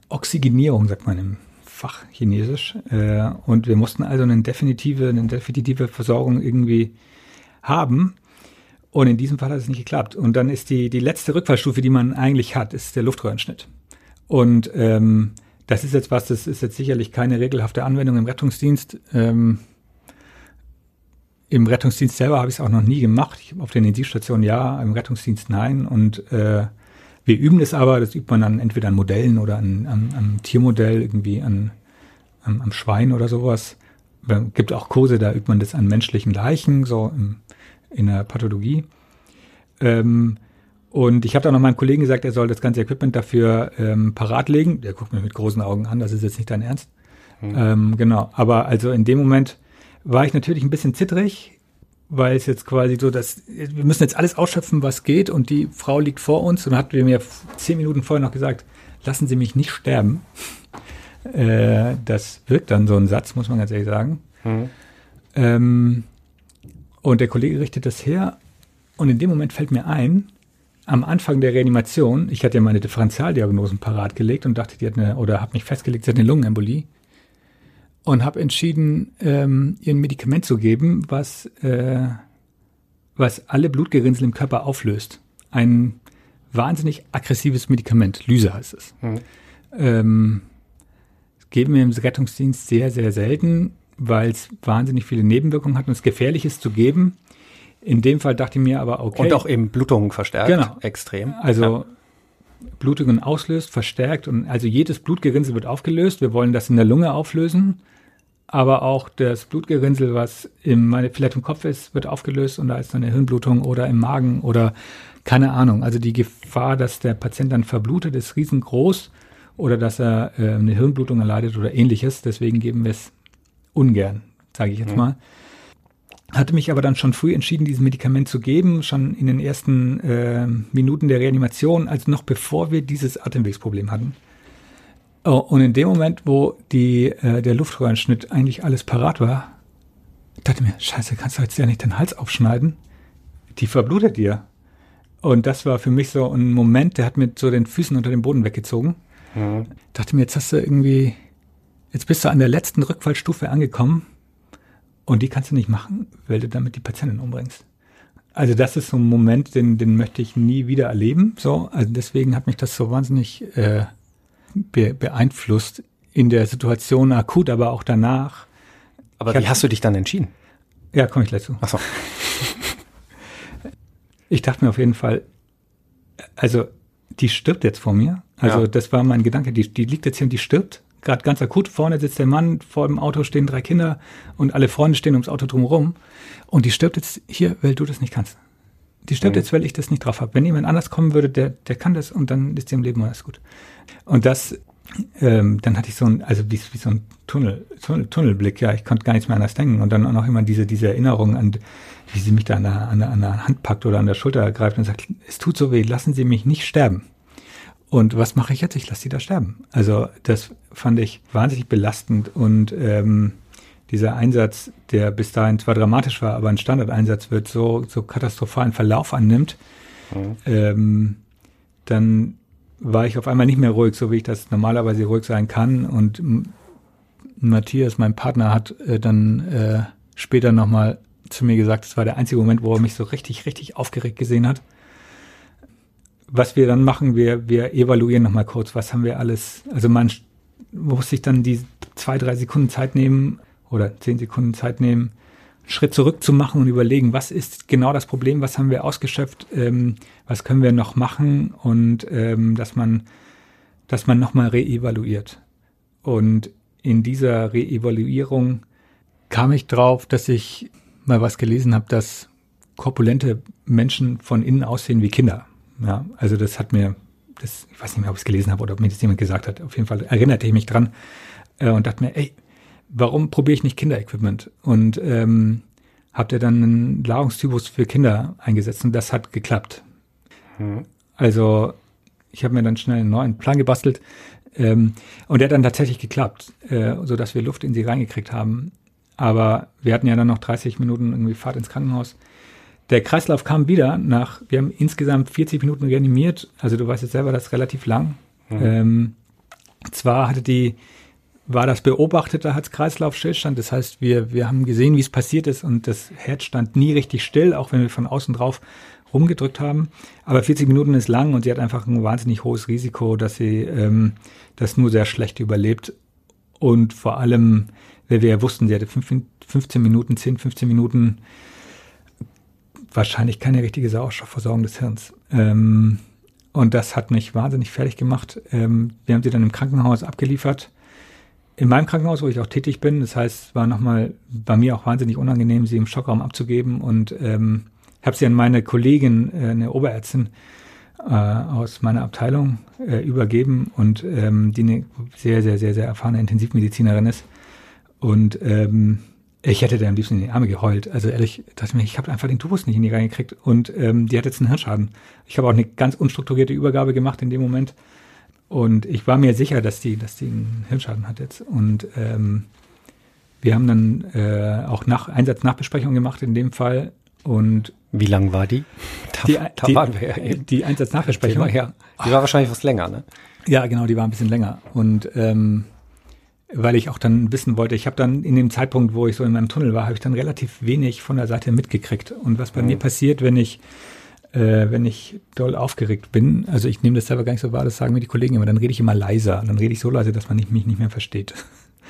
Oxygenierung, sagt man im Fach Chinesisch. Äh, und wir mussten also eine definitive, eine definitive Versorgung irgendwie haben. Und in diesem Fall hat es nicht geklappt. Und dann ist die, die letzte Rückfallstufe, die man eigentlich hat, ist der Luftröhrenschnitt. Und ähm, das ist jetzt was, das ist jetzt sicherlich keine regelhafte Anwendung im Rettungsdienst. Ähm, Im Rettungsdienst selber habe ich es auch noch nie gemacht. Ich, auf der Intensivstation ja, im Rettungsdienst nein. Und äh, wir üben es aber, das übt man dann entweder an Modellen oder an, an, am Tiermodell, irgendwie an, an, am Schwein oder sowas. Es gibt auch Kurse, da übt man das an menschlichen Leichen, so im, in der Pathologie. Ähm, und ich habe dann noch meinem Kollegen gesagt, er soll das ganze Equipment dafür ähm, parat legen. Der guckt mich mit großen Augen an, das ist jetzt nicht dein Ernst. Mhm. Ähm, genau, aber also in dem Moment war ich natürlich ein bisschen zittrig, weil es jetzt quasi so, dass wir müssen jetzt alles ausschöpfen, was geht und die Frau liegt vor uns und hat mir zehn Minuten vorher noch gesagt, lassen Sie mich nicht sterben. Äh, das wirkt dann so ein Satz, muss man ganz ehrlich sagen. Mhm. Ähm, und der Kollege richtet das her und in dem Moment fällt mir ein, am Anfang der Reanimation, ich hatte ja meine Differentialdiagnosen parat gelegt und dachte, die hat eine, oder habe mich festgelegt, sie hat eine Lungenembolie und habe entschieden, ähm, ihr ein Medikament zu geben, was, äh, was alle Blutgerinnsel im Körper auflöst. Ein wahnsinnig aggressives Medikament, Lyse heißt es. Mhm. Ähm, geben wir im Rettungsdienst sehr, sehr selten, weil es wahnsinnig viele Nebenwirkungen hat und es gefährlich ist zu geben. In dem Fall dachte ich mir aber, okay. Und auch eben Blutungen verstärkt. Genau. Extrem. Also ja. Blutungen auslöst, verstärkt und also jedes Blutgerinnsel wird aufgelöst. Wir wollen das in der Lunge auflösen. Aber auch das Blutgerinnsel, was im, vielleicht im Kopf ist, wird aufgelöst und da ist dann eine Hirnblutung oder im Magen oder keine Ahnung. Also die Gefahr, dass der Patient dann verblutet, ist riesengroß oder dass er äh, eine Hirnblutung erleidet oder ähnliches. Deswegen geben wir es ungern, sage ich jetzt mhm. mal hatte mich aber dann schon früh entschieden, dieses Medikament zu geben, schon in den ersten äh, Minuten der Reanimation, also noch bevor wir dieses Atemwegsproblem hatten. Oh, und in dem Moment, wo die, äh, der Luftröhrenschnitt eigentlich alles parat war, dachte mir, scheiße, kannst du jetzt ja nicht den Hals aufschneiden? Die verblutet dir. Und das war für mich so ein Moment, der hat mir so den Füßen unter dem Boden weggezogen. Mhm. Dachte mir, jetzt hast du irgendwie, jetzt bist du an der letzten Rückfallstufe angekommen und die kannst du nicht machen, weil du damit die Patientin umbringst. Also das ist so ein Moment, den, den möchte ich nie wieder erleben. So, also deswegen hat mich das so wahnsinnig äh, be beeinflusst in der Situation akut, aber auch danach. Aber wie hast du dich dann entschieden? Ja, komme ich gleich zu. Ach so. [LAUGHS] ich dachte mir auf jeden Fall, also die stirbt jetzt vor mir. Also ja. das war mein Gedanke, die, die liegt jetzt hier und die stirbt. Gerade ganz akut, vorne sitzt der Mann, vor dem Auto stehen drei Kinder und alle Freunde stehen ums Auto drumherum. Und die stirbt jetzt hier, weil du das nicht kannst. Die stirbt mhm. jetzt, weil ich das nicht drauf habe. Wenn jemand anders kommen würde, der, der kann das und dann ist dem Leben alles gut. Und das, ähm, dann hatte ich so ein, also wie, wie so ein Tunnel, Tunnel, Tunnelblick, ja, ich konnte gar nichts mehr anders denken. Und dann auch noch immer diese, diese Erinnerung an, wie sie mich da an der, an, der, an der Hand packt oder an der Schulter ergreift und sagt, es tut so weh, lassen Sie mich nicht sterben. Und was mache ich jetzt? Ich lasse sie da sterben. Also das fand ich wahnsinnig belastend und ähm, dieser Einsatz, der bis dahin zwar dramatisch war, aber ein Standardeinsatz wird, so, so katastrophalen Verlauf annimmt, mhm. ähm, dann war ich auf einmal nicht mehr ruhig, so wie ich das normalerweise ruhig sein kann. Und Matthias, mein Partner, hat äh, dann äh, später nochmal zu mir gesagt, es war der einzige Moment, wo er mich so richtig, richtig aufgeregt gesehen hat. Was wir dann machen, wir, wir evaluieren nochmal kurz, was haben wir alles, also man muss sich dann die zwei, drei Sekunden Zeit nehmen oder zehn Sekunden Zeit nehmen, einen Schritt zurück zu machen und überlegen, was ist genau das Problem, was haben wir ausgeschöpft, ähm, was können wir noch machen und ähm, dass man, dass man nochmal reevaluiert. Und in dieser Reevaluierung kam ich drauf, dass ich mal was gelesen habe, dass korpulente Menschen von innen aussehen wie Kinder. Ja, also das hat mir, das, ich weiß nicht mehr, ob ich es gelesen habe oder ob mir das jemand gesagt hat. Auf jeden Fall erinnerte ich mich dran äh, und dachte mir, ey, warum probiere ich nicht Kinderequipment? Und ähm, habt ihr dann einen Ladungstypus für Kinder eingesetzt und das hat geklappt. Mhm. Also ich habe mir dann schnell einen neuen Plan gebastelt ähm, und der hat dann tatsächlich geklappt, äh, so dass wir Luft in sie reingekriegt haben. Aber wir hatten ja dann noch 30 Minuten irgendwie Fahrt ins Krankenhaus. Der Kreislauf kam wieder nach, wir haben insgesamt 40 Minuten reanimiert. Also du weißt jetzt selber, das ist relativ lang. Mhm. Ähm, zwar hatte die, war das beobachteter Herz-Kreislauf-Stillstand. Das heißt, wir, wir haben gesehen, wie es passiert ist und das Herz stand nie richtig still, auch wenn wir von außen drauf rumgedrückt haben. Aber 40 Minuten ist lang und sie hat einfach ein wahnsinnig hohes Risiko, dass sie ähm, das nur sehr schlecht überlebt. Und vor allem weil wir ja wussten, sie hatte 15 Minuten, 10, 15 Minuten wahrscheinlich keine richtige Sauerstoffversorgung des Hirns. Ähm, und das hat mich wahnsinnig fertig gemacht. Ähm, wir haben sie dann im Krankenhaus abgeliefert. In meinem Krankenhaus, wo ich auch tätig bin. Das heißt, war nochmal bei mir auch wahnsinnig unangenehm, sie im Schockraum abzugeben. Und ähm, habe sie an meine Kollegin, äh, eine Oberärztin äh, aus meiner Abteilung, äh, übergeben und ähm, die eine sehr, sehr, sehr, sehr erfahrene Intensivmedizinerin ist. Und ähm, ich hätte der am liebsten in die Arme geheult. Also ehrlich, dachte ich mir, ich habe einfach den Tubus nicht in die Reihe gekriegt und ähm, die hat jetzt einen Hirnschaden. Ich habe auch eine ganz unstrukturierte Übergabe gemacht in dem Moment und ich war mir sicher, dass die, dass die einen Hirnschaden hat jetzt. Und ähm, wir haben dann äh, auch nach Einsatznachbesprechung gemacht in dem Fall und wie lang war die? Da, die, da die, waren wir ja eben. Die Einsatznachbesprechung. Ja. Die war wahrscheinlich was länger, ne? Ja, genau, die war ein bisschen länger. Und ähm, weil ich auch dann wissen wollte, ich habe dann in dem Zeitpunkt, wo ich so in meinem Tunnel war, habe ich dann relativ wenig von der Seite mitgekriegt. Und was bei mhm. mir passiert, wenn ich äh, wenn ich doll aufgeregt bin, also ich nehme das selber gar nicht so wahr, das sagen mir die Kollegen immer, dann rede ich immer leiser. Dann rede ich so leise, dass man nicht, mich nicht mehr versteht.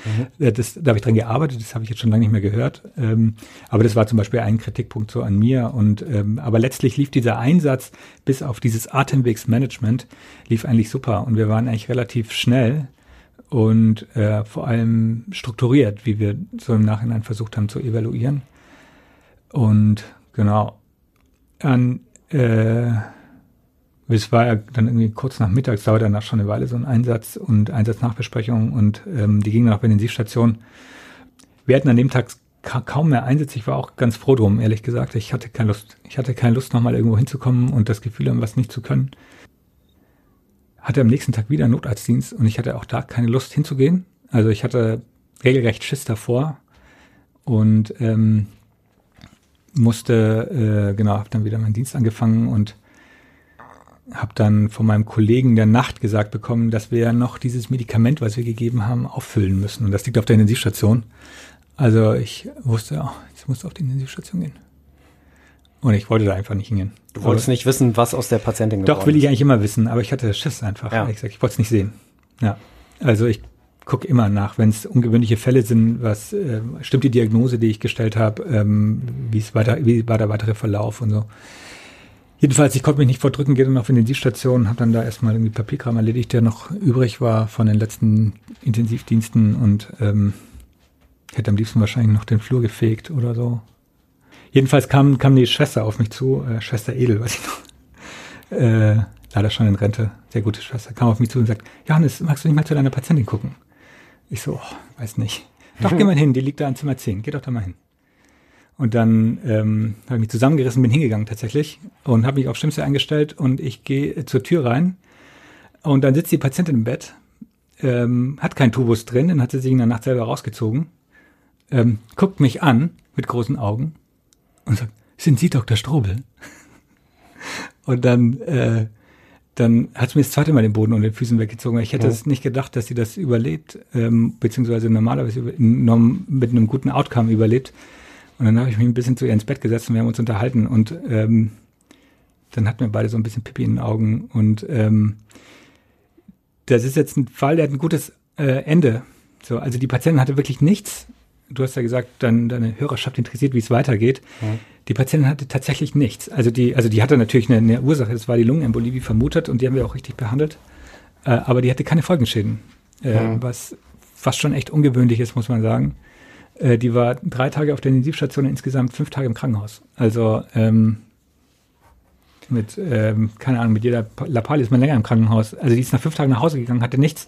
Mhm. [LAUGHS] Das, da habe ich dran gearbeitet, das habe ich jetzt schon lange nicht mehr gehört. Ähm, aber das war zum Beispiel ein Kritikpunkt so an mir. Und ähm, aber letztlich lief dieser Einsatz bis auf dieses Atemwegsmanagement lief eigentlich super. Und wir waren eigentlich relativ schnell und äh, vor allem strukturiert, wie wir so im Nachhinein versucht haben zu evaluieren. Und genau, an, äh, es war ja dann irgendwie kurz nach Mittags, dauert danach schon eine Weile so ein Einsatz und Einsatznachbesprechung und ähm, die gingen dann auf Intensivstation. Wir hatten an dem Tag ka kaum mehr Einsätze. Ich war auch ganz froh drum, ehrlich gesagt. Ich hatte keine Lust. Ich hatte keine Lust, nochmal irgendwo hinzukommen und das Gefühl haben, was nicht zu können. Hatte am nächsten Tag wieder Notarztdienst und ich hatte auch da keine Lust hinzugehen. Also ich hatte regelrecht Schiss davor und ähm, musste, äh, genau, habe dann wieder meinen Dienst angefangen und habe dann von meinem Kollegen der Nacht gesagt bekommen, dass wir noch dieses Medikament, was wir gegeben haben, auffüllen müssen. Und das liegt auf der Intensivstation. Also ich wusste, oh, musst du auf die Intensivstation gehen. Und ich wollte da einfach nicht hingehen. Du wolltest aber, nicht wissen, was aus der Patientin geworden ist. Doch, will ich eigentlich immer wissen, aber ich hatte Schiss einfach. Ja. Ich, ich wollte es nicht sehen. Ja. Also ich gucke immer nach, wenn es ungewöhnliche Fälle sind, was äh, stimmt die Diagnose, die ich gestellt habe, ähm, wie es weiter, wie war der weitere Verlauf und so. Jedenfalls, ich konnte mich nicht vordrücken, gehe dann auf Intensivstation, habe dann da erstmal irgendwie Papierkram erledigt, der noch übrig war von den letzten Intensivdiensten und ähm, hätte am liebsten wahrscheinlich noch den Flur gefegt oder so. Jedenfalls kam, kam die Schwester auf mich zu, äh, Schwester Edel, weiß ich noch. Äh, leider schon in Rente, sehr gute Schwester, kam auf mich zu und sagt, Johannes, magst du nicht mal zu deiner Patientin gucken? Ich so, oh, weiß nicht. Doch, geh mal hin, die liegt da in Zimmer 10, geh doch da mal hin. Und dann ähm, habe ich mich zusammengerissen, bin hingegangen tatsächlich und habe mich auf Stimmste eingestellt und ich gehe zur Tür rein und dann sitzt die Patientin im Bett, ähm, hat keinen Tubus drin, dann hat sie sich in der Nacht selber rausgezogen, ähm, guckt mich an mit großen Augen und sagt, sind Sie Dr. Strobel? [LAUGHS] und dann, äh, dann hat sie mir das zweite Mal den Boden unter den Füßen weggezogen. Ich hätte es nicht gedacht, dass sie das überlebt, ähm, beziehungsweise normalerweise mit einem guten Outcome überlebt. Und dann habe ich mich ein bisschen zu ihr ins Bett gesetzt und wir haben uns unterhalten und ähm, dann hatten wir beide so ein bisschen Pipi in den Augen und ähm, das ist jetzt ein Fall, der hat ein gutes äh, Ende. So, also die Patientin hatte wirklich nichts du hast ja gesagt, dann deine Hörerschaft interessiert, wie es weitergeht. Mhm. Die Patientin hatte tatsächlich nichts. Also die, also die hatte natürlich eine, eine Ursache, das war die Lungenembolie, wie vermutet, und die haben wir auch richtig behandelt. Äh, aber die hatte keine Folgenschäden, äh, mhm. was fast schon echt ungewöhnlich ist, muss man sagen. Äh, die war drei Tage auf der Intensivstation, insgesamt fünf Tage im Krankenhaus. Also ähm, mit, ähm, keine Ahnung, mit jeder Lappalie ist man länger im Krankenhaus. Also die ist nach fünf Tagen nach Hause gegangen, hatte nichts.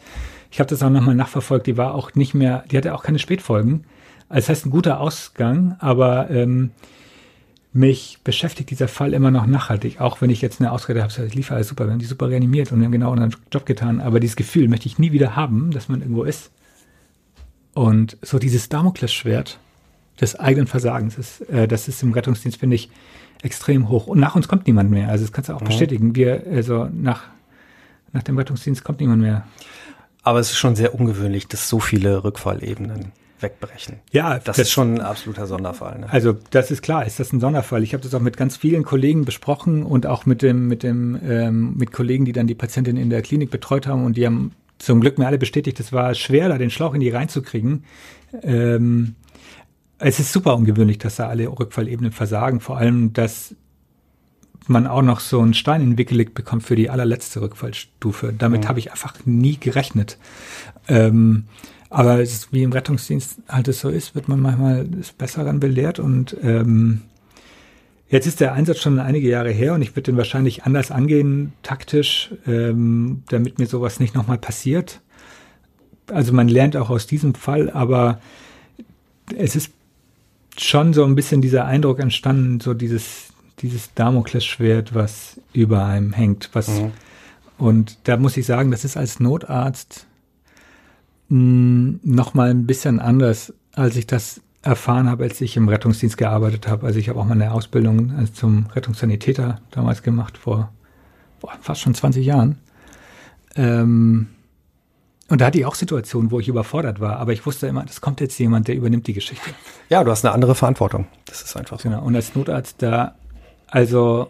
Ich habe das auch nochmal nachverfolgt. Die war auch nicht mehr, die hatte auch keine Spätfolgen. Also das heißt, ein guter Ausgang, aber ähm, mich beschäftigt dieser Fall immer noch nachhaltig, auch wenn ich jetzt eine Ausrede habe, ich liefere alles super, wir haben die super reanimiert und wir haben genau unseren Job getan, aber dieses Gefühl möchte ich nie wieder haben, dass man irgendwo ist. Und so dieses Damoklesschwert des eigenen Versagens, ist, äh, das ist im Rettungsdienst, finde ich, extrem hoch. Und nach uns kommt niemand mehr. Also das kannst du auch mhm. bestätigen. Wir, also nach, nach dem Rettungsdienst kommt niemand mehr. Aber es ist schon sehr ungewöhnlich, dass so viele Rückfallebenen wegbrechen. Ja, das, das ist schon ein absoluter Sonderfall. Ne? Also das ist klar, ist das ein Sonderfall. Ich habe das auch mit ganz vielen Kollegen besprochen und auch mit dem mit dem ähm, mit Kollegen, die dann die Patientin in der Klinik betreut haben und die haben zum Glück mir alle bestätigt, es war schwer, da den Schlauch in die reinzukriegen. Ähm, es ist super ungewöhnlich, dass da alle Rückfallebenen versagen. Vor allem, dass man auch noch so einen Stein in Wickelig bekommt für die allerletzte Rückfallstufe. Damit mhm. habe ich einfach nie gerechnet. Ähm, aber es ist, wie im Rettungsdienst halt es so ist, wird man manchmal des Besseren belehrt und ähm, jetzt ist der Einsatz schon einige Jahre her und ich würde den wahrscheinlich anders angehen, taktisch, ähm, damit mir sowas nicht nochmal passiert. Also man lernt auch aus diesem Fall, aber es ist schon so ein bisschen dieser Eindruck entstanden, so dieses, dieses Damoklesschwert, was über einem hängt, was, mhm. und da muss ich sagen, das ist als Notarzt hm, noch mal ein bisschen anders, als ich das erfahren habe, als ich im Rettungsdienst gearbeitet habe. Also ich habe auch mal eine Ausbildung zum Rettungssanitäter damals gemacht, vor boah, fast schon 20 Jahren. Ähm, und da hatte ich auch Situationen, wo ich überfordert war, aber ich wusste immer, das kommt jetzt jemand, der übernimmt die Geschichte. Ja, du hast eine andere Verantwortung. Das ist einfach so. Genau. Und als Notarzt da, also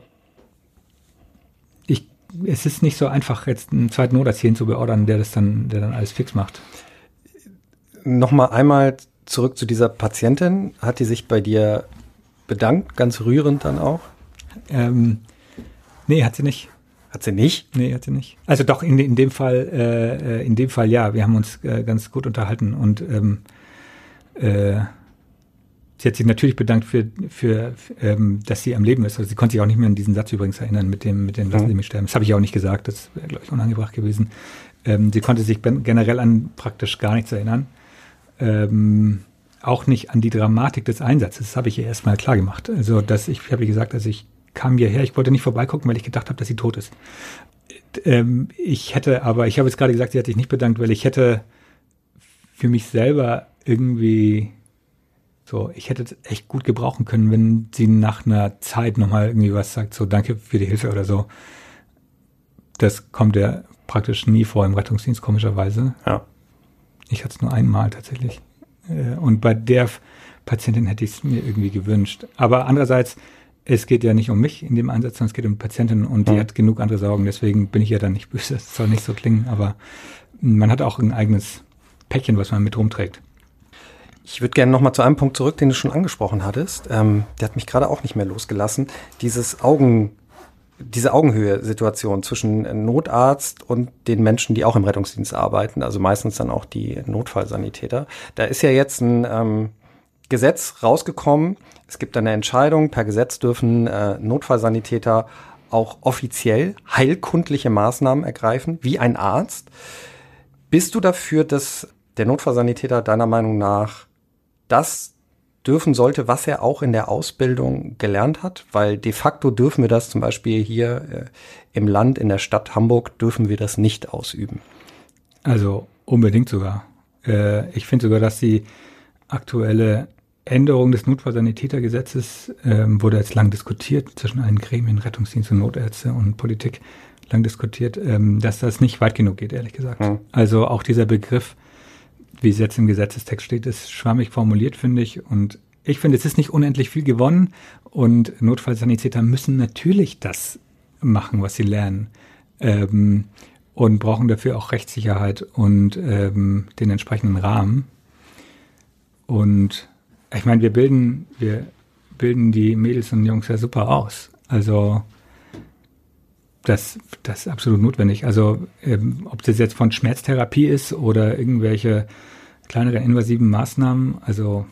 ich, es ist nicht so einfach, jetzt einen zweiten Notarzt hierhin zu beordern, der das dann, der dann alles fix macht nochmal einmal zurück zu dieser Patientin. Hat die sich bei dir bedankt, ganz rührend dann auch? Ähm, nee, hat sie nicht. Hat sie nicht? Nee, hat sie nicht. Also doch, in, in dem Fall, äh, äh, in dem Fall ja. Wir haben uns äh, ganz gut unterhalten und ähm, äh, sie hat sich natürlich bedankt für, für, für ähm, dass sie am Leben ist. Also sie konnte sich auch nicht mehr an diesen Satz übrigens erinnern mit dem, mit dem Lassen Sie mich sterben. Das habe ich auch nicht gesagt. Das wäre, glaube ich, unangebracht gewesen. Ähm, sie konnte sich generell an praktisch gar nichts erinnern ähm, auch nicht an die Dramatik des Einsatzes. Das habe ich ihr erstmal klar gemacht. Also, dass ich, habe ich gesagt, dass ich kam hierher. Ich wollte nicht vorbeigucken, weil ich gedacht habe, dass sie tot ist. Ähm, ich hätte aber, ich habe jetzt gerade gesagt, sie hat sich nicht bedankt, weil ich hätte für mich selber irgendwie so, ich hätte es echt gut gebrauchen können, wenn sie nach einer Zeit nochmal irgendwie was sagt, so danke für die Hilfe oder so. Das kommt ja praktisch nie vor im Rettungsdienst, komischerweise. Ja. Ich hatte es nur einmal tatsächlich. Äh, und bei der Patientin hätte ich es mir irgendwie gewünscht. Aber andererseits, es geht ja nicht um mich in dem Einsatz, sondern es geht um die Patientin und die hat genug andere Sorgen. Deswegen bin ich ja dann nicht böse. Das soll nicht so klingen, aber man hat auch ein eigenes Päckchen, was man mit rumträgt. Ich würde gerne nochmal zu einem Punkt zurück, den du schon angesprochen hattest. Ähm, der hat mich gerade auch nicht mehr losgelassen. Dieses Augen, diese Augenhöhe-Situation zwischen Notarzt und den Menschen, die auch im Rettungsdienst arbeiten, also meistens dann auch die Notfallsanitäter. Da ist ja jetzt ein ähm, Gesetz rausgekommen. Es gibt eine Entscheidung, per Gesetz dürfen äh, Notfallsanitäter auch offiziell heilkundliche Maßnahmen ergreifen, wie ein Arzt. Bist du dafür, dass der Notfallsanitäter deiner Meinung nach das dürfen sollte, was er auch in der Ausbildung gelernt hat, weil de facto dürfen wir das zum Beispiel hier äh, im Land, in der Stadt Hamburg, dürfen wir das nicht ausüben. Also unbedingt sogar. Äh, ich finde sogar, dass die aktuelle Änderung des Notfallsanitätergesetzes ähm, wurde jetzt lang diskutiert zwischen allen Gremien, Rettungsdienst und Notärzte und Politik lang diskutiert, ähm, dass das nicht weit genug geht, ehrlich gesagt. Hm. Also auch dieser Begriff wie es jetzt im Gesetzestext steht, ist schwammig formuliert, finde ich. Und ich finde, es ist nicht unendlich viel gewonnen. Und Notfallsanitäter müssen natürlich das machen, was sie lernen. Ähm, und brauchen dafür auch Rechtssicherheit und ähm, den entsprechenden Rahmen. Und ich meine, wir bilden, wir bilden die Mädels und Jungs ja super aus. Also das, das ist absolut notwendig. Also ähm, ob das jetzt von Schmerztherapie ist oder irgendwelche kleinere invasiven Maßnahmen, also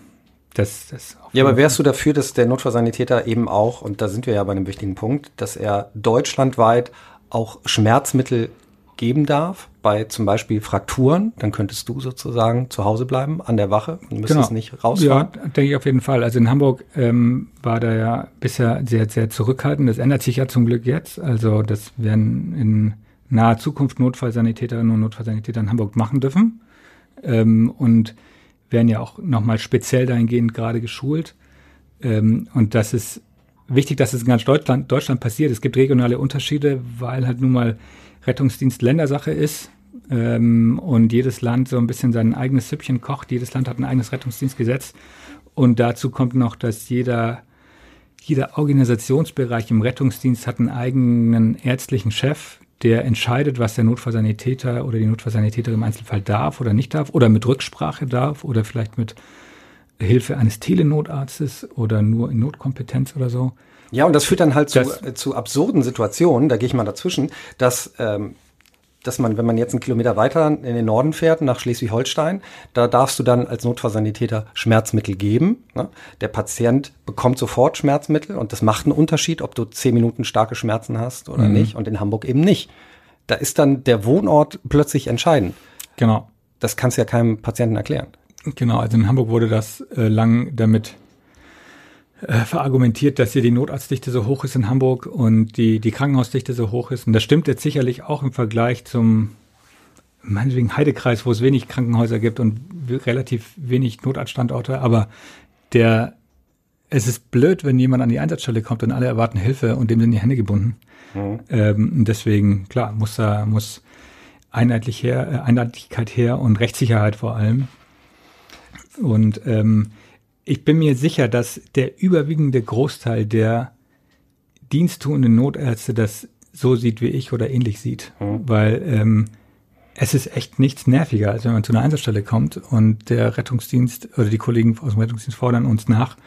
das, das ja, aber wärst du dafür, dass der Notfallsanitäter eben auch, und da sind wir ja bei einem wichtigen Punkt, dass er deutschlandweit auch Schmerzmittel geben darf, bei zum Beispiel Frakturen, dann könntest du sozusagen zu Hause bleiben an der Wache und müsstest genau. nicht rausfahren. Ja, denke ich auf jeden Fall. Also in Hamburg ähm, war da ja bisher sehr, sehr zurückhaltend. Das ändert sich ja zum Glück jetzt. Also das werden in naher Zukunft Notfallsanitäterinnen und Notfallsanitäter in Hamburg machen dürfen. Ähm, und werden ja auch nochmal speziell dahingehend gerade geschult. Ähm, und das ist wichtig, dass es in ganz Deutschland, Deutschland passiert. Es gibt regionale Unterschiede, weil halt nun mal Rettungsdienst Ländersache ist ähm, und jedes Land so ein bisschen sein eigenes Süppchen kocht. Jedes Land hat ein eigenes Rettungsdienstgesetz. Und dazu kommt noch, dass jeder, jeder Organisationsbereich im Rettungsdienst hat einen eigenen ärztlichen Chef, der entscheidet, was der Notfallsanitäter oder die Notfallsanitäterin im Einzelfall darf oder nicht darf oder mit Rücksprache darf oder vielleicht mit Hilfe eines Telenotarztes oder nur in Notkompetenz oder so. Ja, und das führt dann halt zu, äh, zu absurden Situationen, da gehe ich mal dazwischen, dass, ähm, dass man, wenn man jetzt einen Kilometer weiter in den Norden fährt, nach Schleswig-Holstein, da darfst du dann als Notfallsanitäter Schmerzmittel geben. Ne? Der Patient bekommt sofort Schmerzmittel und das macht einen Unterschied, ob du zehn Minuten starke Schmerzen hast oder mhm. nicht und in Hamburg eben nicht. Da ist dann der Wohnort plötzlich entscheidend. Genau. Das kannst du ja keinem Patienten erklären. Genau, also in Hamburg wurde das äh, lang damit verargumentiert, dass hier die Notarztdichte so hoch ist in Hamburg und die, die Krankenhausdichte so hoch ist. Und das stimmt jetzt sicherlich auch im Vergleich zum meinetwegen Heidekreis, wo es wenig Krankenhäuser gibt und relativ wenig Notarztstandorte. Aber der, es ist blöd, wenn jemand an die Einsatzstelle kommt und alle erwarten Hilfe und dem sind die Hände gebunden. Mhm. Ähm, deswegen, klar, muss da, muss einheitlich her, äh, Einheitlichkeit her und Rechtssicherheit vor allem. Und ähm, ich bin mir sicher, dass der überwiegende Großteil der diensttuenden Notärzte das so sieht wie ich oder ähnlich sieht. Mhm. Weil ähm, es ist echt nichts nerviger, als wenn man zu einer Einsatzstelle kommt und der Rettungsdienst oder die Kollegen aus dem Rettungsdienst fordern uns nach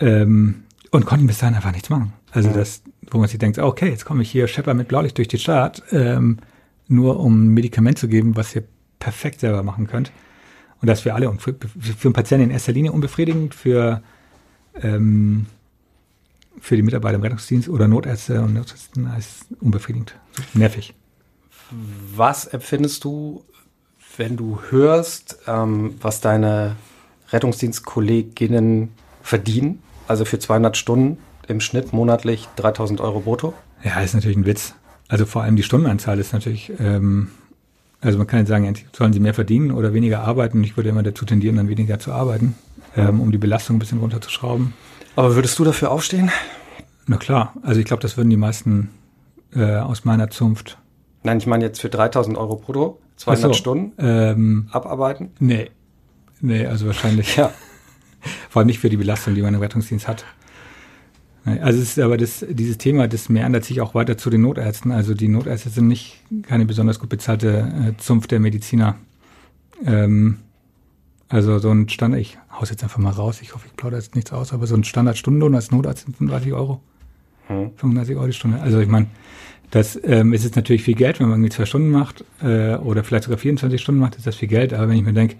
ähm, und konnten bis dahin einfach nichts machen. Also mhm. das, wo man sich denkt, okay, jetzt komme ich hier, schepper mit Blaulicht durch die Stadt, ähm, nur um ein Medikament zu geben, was ihr perfekt selber machen könnt. Und das für alle und für, für den Patienten in erster Linie unbefriedigend, für, ähm, für die Mitarbeiter im Rettungsdienst oder Notärzte und Notärzten als unbefriedigend. Nervig. Was empfindest du, wenn du hörst, ähm, was deine Rettungsdienstkolleginnen verdienen? Also für 200 Stunden im Schnitt monatlich 3000 Euro brutto? Ja, ist natürlich ein Witz. Also vor allem die Stundenanzahl ist natürlich, ähm, also man kann jetzt sagen, sollen sie mehr verdienen oder weniger arbeiten. Ich würde immer dazu tendieren, dann weniger zu arbeiten, ähm, um die Belastung ein bisschen runterzuschrauben. Aber würdest du dafür aufstehen? Na klar, also ich glaube, das würden die meisten äh, aus meiner Zunft. Nein, ich meine jetzt für 3000 Euro brutto, 200 so, Stunden ähm, abarbeiten? Nee, nee, also wahrscheinlich. ja. [LAUGHS] Vor allem nicht für die Belastung, die man im Rettungsdienst hat. Also es ist aber das, dieses Thema, das meandert sich auch weiter zu den Notärzten. Also die Notärzte sind nicht keine besonders gut bezahlte äh, Zunft der Mediziner. Ähm, also so ein Standard, ich hau's jetzt einfach mal raus, ich hoffe, ich plaudere jetzt nichts aus, aber so ein Standardstundenlohn als Notarzt sind 35 Euro. Hm. 35 Euro die Stunde. Also ich meine, das ähm, ist jetzt natürlich viel Geld, wenn man irgendwie zwei Stunden macht äh, oder vielleicht sogar 24 Stunden macht, ist das viel Geld. Aber wenn ich mir denke,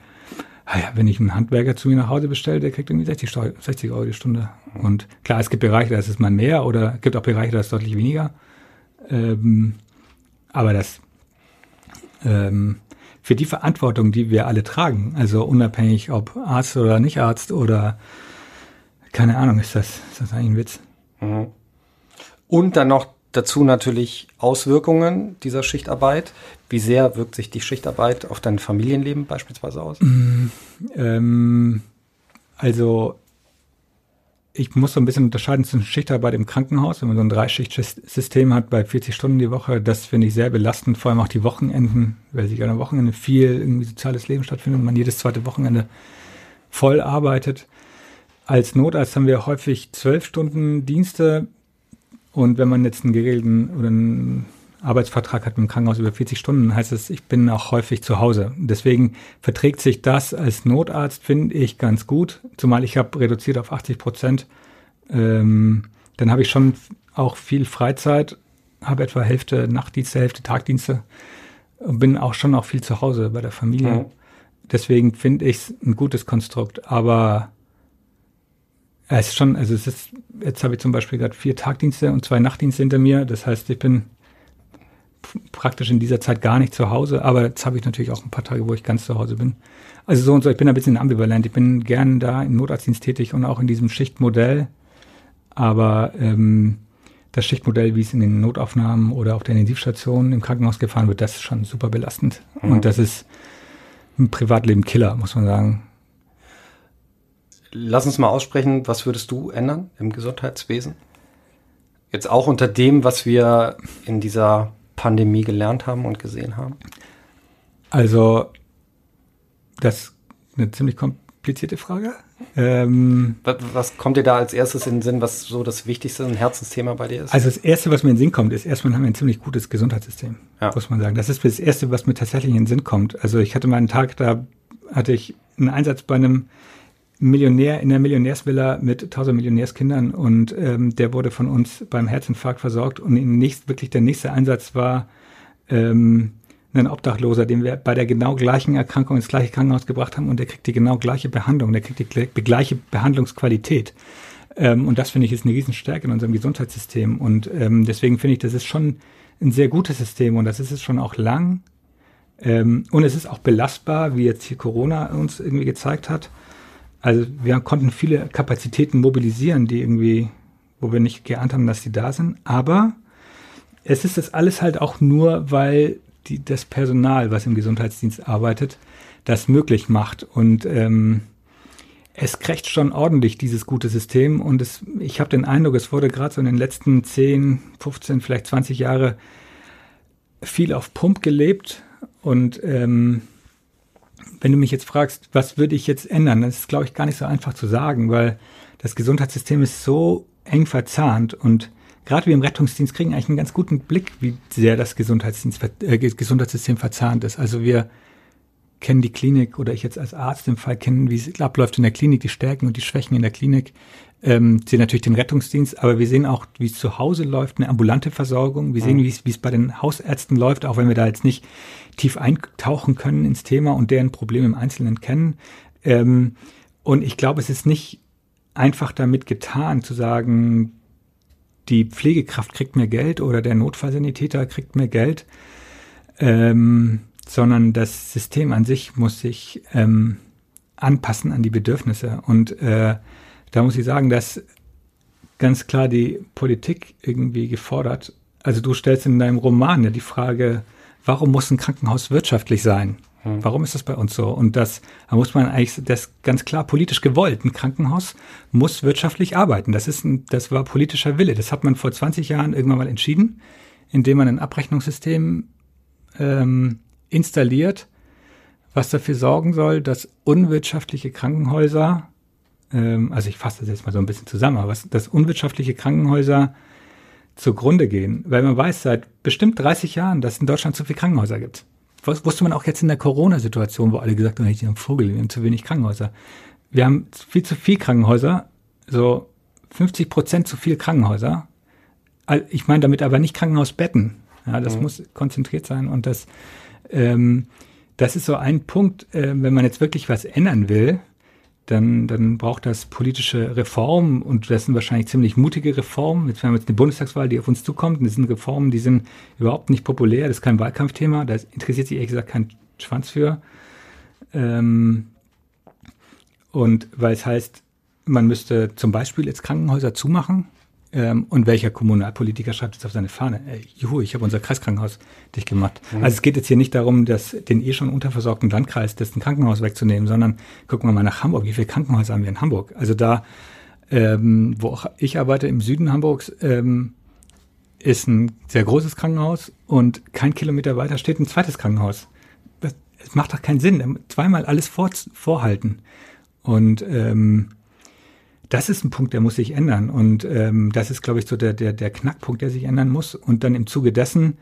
wenn ich einen Handwerker zu mir nach Hause bestelle, der kriegt irgendwie 60, 60 Euro die Stunde. Und klar, es gibt Bereiche, da ist es mal mehr oder es gibt auch Bereiche, da ist es deutlich weniger. Ähm, aber das ähm, für die Verantwortung, die wir alle tragen, also unabhängig ob Arzt oder nicht Arzt oder keine Ahnung, ist das, ist das eigentlich ein Witz. Mhm. Und dann noch dazu natürlich Auswirkungen dieser Schichtarbeit. Wie sehr wirkt sich die Schichtarbeit auf dein Familienleben beispielsweise aus? Mm, ähm, also ich muss so ein bisschen unterscheiden zwischen Schichtarbeit im Krankenhaus, wenn man so ein Dreischichtsystem hat bei 40 Stunden die Woche, das finde ich sehr belastend, vor allem auch die Wochenenden, weil sich an am Wochenende viel irgendwie soziales Leben stattfindet und man jedes zweite Wochenende voll arbeitet. Als Notarzt haben wir häufig zwölf Stunden Dienste und wenn man jetzt einen geregelten oder einen Arbeitsvertrag hat mit dem Krankenhaus über 40 Stunden, heißt es, ich bin auch häufig zu Hause. Deswegen verträgt sich das als Notarzt, finde ich, ganz gut. Zumal ich habe reduziert auf 80 Prozent. Ähm, dann habe ich schon auch viel Freizeit, habe etwa Hälfte Nachtdienste, Hälfte Tagdienste und bin auch schon auch viel zu Hause bei der Familie. Mhm. Deswegen finde ich es ein gutes Konstrukt. Aber ja, es ist schon, also es ist, jetzt habe ich zum Beispiel gerade vier Tagdienste und zwei Nachtdienste hinter mir. Das heißt, ich bin praktisch in dieser Zeit gar nicht zu Hause, aber jetzt habe ich natürlich auch ein paar Tage, wo ich ganz zu Hause bin. Also so und so, ich bin ein bisschen ambivalent. Ich bin gern da im Notarztdienst tätig und auch in diesem Schichtmodell. Aber ähm, das Schichtmodell, wie es in den Notaufnahmen oder auf der Intensivstation im Krankenhaus gefahren wird, das ist schon super belastend. Mhm. Und das ist ein Privatleben-Killer, muss man sagen. Lass uns mal aussprechen, was würdest du ändern im Gesundheitswesen? Jetzt auch unter dem, was wir in dieser Pandemie gelernt haben und gesehen haben? Also, das ist eine ziemlich komplizierte Frage. Ähm, was, was, kommt dir da als erstes in den Sinn, was so das wichtigste ein Herzensthema bei dir ist? Also das Erste, was mir in den Sinn kommt, ist erstmal haben wir ein ziemlich gutes Gesundheitssystem, ja. muss man sagen. Das ist das Erste, was mir tatsächlich in den Sinn kommt. Also ich hatte mal einen Tag, da hatte ich einen Einsatz bei einem Millionär in der Millionärsvilla mit tausend Millionärskindern und ähm, der wurde von uns beim Herzinfarkt versorgt und nächst, wirklich der nächste Einsatz war ähm, ein Obdachloser, den wir bei der genau gleichen Erkrankung ins gleiche Krankenhaus gebracht haben und der kriegt die genau gleiche Behandlung, der kriegt die gleiche Behandlungsqualität. Ähm, und das finde ich ist eine Riesenstärke in unserem Gesundheitssystem und ähm, deswegen finde ich, das ist schon ein sehr gutes System und das ist es schon auch lang. Ähm, und es ist auch belastbar, wie jetzt hier Corona uns irgendwie gezeigt hat. Also wir konnten viele Kapazitäten mobilisieren, die irgendwie, wo wir nicht geahnt haben, dass die da sind. Aber es ist das alles halt auch nur, weil die, das Personal, was im Gesundheitsdienst arbeitet, das möglich macht. Und ähm, es krächt schon ordentlich, dieses gute System. Und es, ich habe den Eindruck, es wurde gerade so in den letzten 10, 15, vielleicht 20 Jahre viel auf Pump gelebt. Und ähm, wenn du mich jetzt fragst, was würde ich jetzt ändern, das ist, glaube ich, gar nicht so einfach zu sagen, weil das Gesundheitssystem ist so eng verzahnt und gerade wir im Rettungsdienst kriegen eigentlich einen ganz guten Blick, wie sehr das äh, Gesundheitssystem verzahnt ist. Also wir kennen die Klinik oder ich jetzt als Arzt im Fall kennen, wie es abläuft in der Klinik, die Stärken und die Schwächen in der Klinik ähm, sehen natürlich den Rettungsdienst, aber wir sehen auch, wie es zu Hause läuft, eine ambulante Versorgung. Wir sehen, wie es, wie es bei den Hausärzten läuft, auch wenn wir da jetzt nicht tief eintauchen können ins Thema und deren Probleme im Einzelnen kennen. Ähm, und ich glaube, es ist nicht einfach damit getan zu sagen, die Pflegekraft kriegt mehr Geld oder der Notfallsanitäter kriegt mehr Geld, ähm, sondern das System an sich muss sich ähm, anpassen an die Bedürfnisse. Und äh, da muss ich sagen, dass ganz klar die Politik irgendwie gefordert. Also du stellst in deinem Roman ja die Frage, warum muss ein Krankenhaus wirtschaftlich sein? Hm. Warum ist das bei uns so? Und das, da muss man eigentlich, das ganz klar politisch gewollt. Ein Krankenhaus muss wirtschaftlich arbeiten. Das ist ein, das war politischer Wille. Das hat man vor 20 Jahren irgendwann mal entschieden, indem man ein Abrechnungssystem ähm, installiert, was dafür sorgen soll, dass unwirtschaftliche Krankenhäuser, ähm, also ich fasse das jetzt mal so ein bisschen zusammen, aber dass unwirtschaftliche Krankenhäuser zugrunde gehen, weil man weiß seit bestimmt 30 Jahren, dass es in Deutschland zu viele Krankenhäuser gibt. Was wusste man auch jetzt in der Corona-Situation, wo alle gesagt haben, ich haben Vogel, wir haben zu wenig Krankenhäuser. Wir haben viel zu viel Krankenhäuser, so 50 Prozent zu viel Krankenhäuser. Ich meine damit aber nicht Krankenhausbetten. Ja, das mhm. muss konzentriert sein und das, ähm, das ist so ein Punkt, äh, wenn man jetzt wirklich was ändern will, dann, dann braucht das politische Reformen und das sind wahrscheinlich ziemlich mutige Reformen. Jetzt haben wir jetzt eine Bundestagswahl, die auf uns zukommt und das sind Reformen, die sind überhaupt nicht populär, das ist kein Wahlkampfthema, da interessiert sich ehrlich gesagt kein Schwanz für. Ähm, und weil es heißt, man müsste zum Beispiel jetzt Krankenhäuser zumachen, ähm, und welcher Kommunalpolitiker schreibt jetzt auf seine Fahne? Ey, juhu, ich habe unser Kreiskrankenhaus dicht gemacht. Mhm. Also es geht jetzt hier nicht darum, dass den eh schon unterversorgten Landkreis dessen Krankenhaus wegzunehmen, sondern gucken wir mal nach Hamburg. Wie viele Krankenhäuser haben wir in Hamburg? Also da, ähm, wo auch ich arbeite, im Süden Hamburgs, ähm, ist ein sehr großes Krankenhaus und kein Kilometer weiter steht ein zweites Krankenhaus. Das, das macht doch keinen Sinn. Zweimal alles vor, vorhalten. Und ähm, das ist ein Punkt, der muss sich ändern. Und ähm, das ist, glaube ich, so der, der, der Knackpunkt, der sich ändern muss. Und dann im Zuge dessen,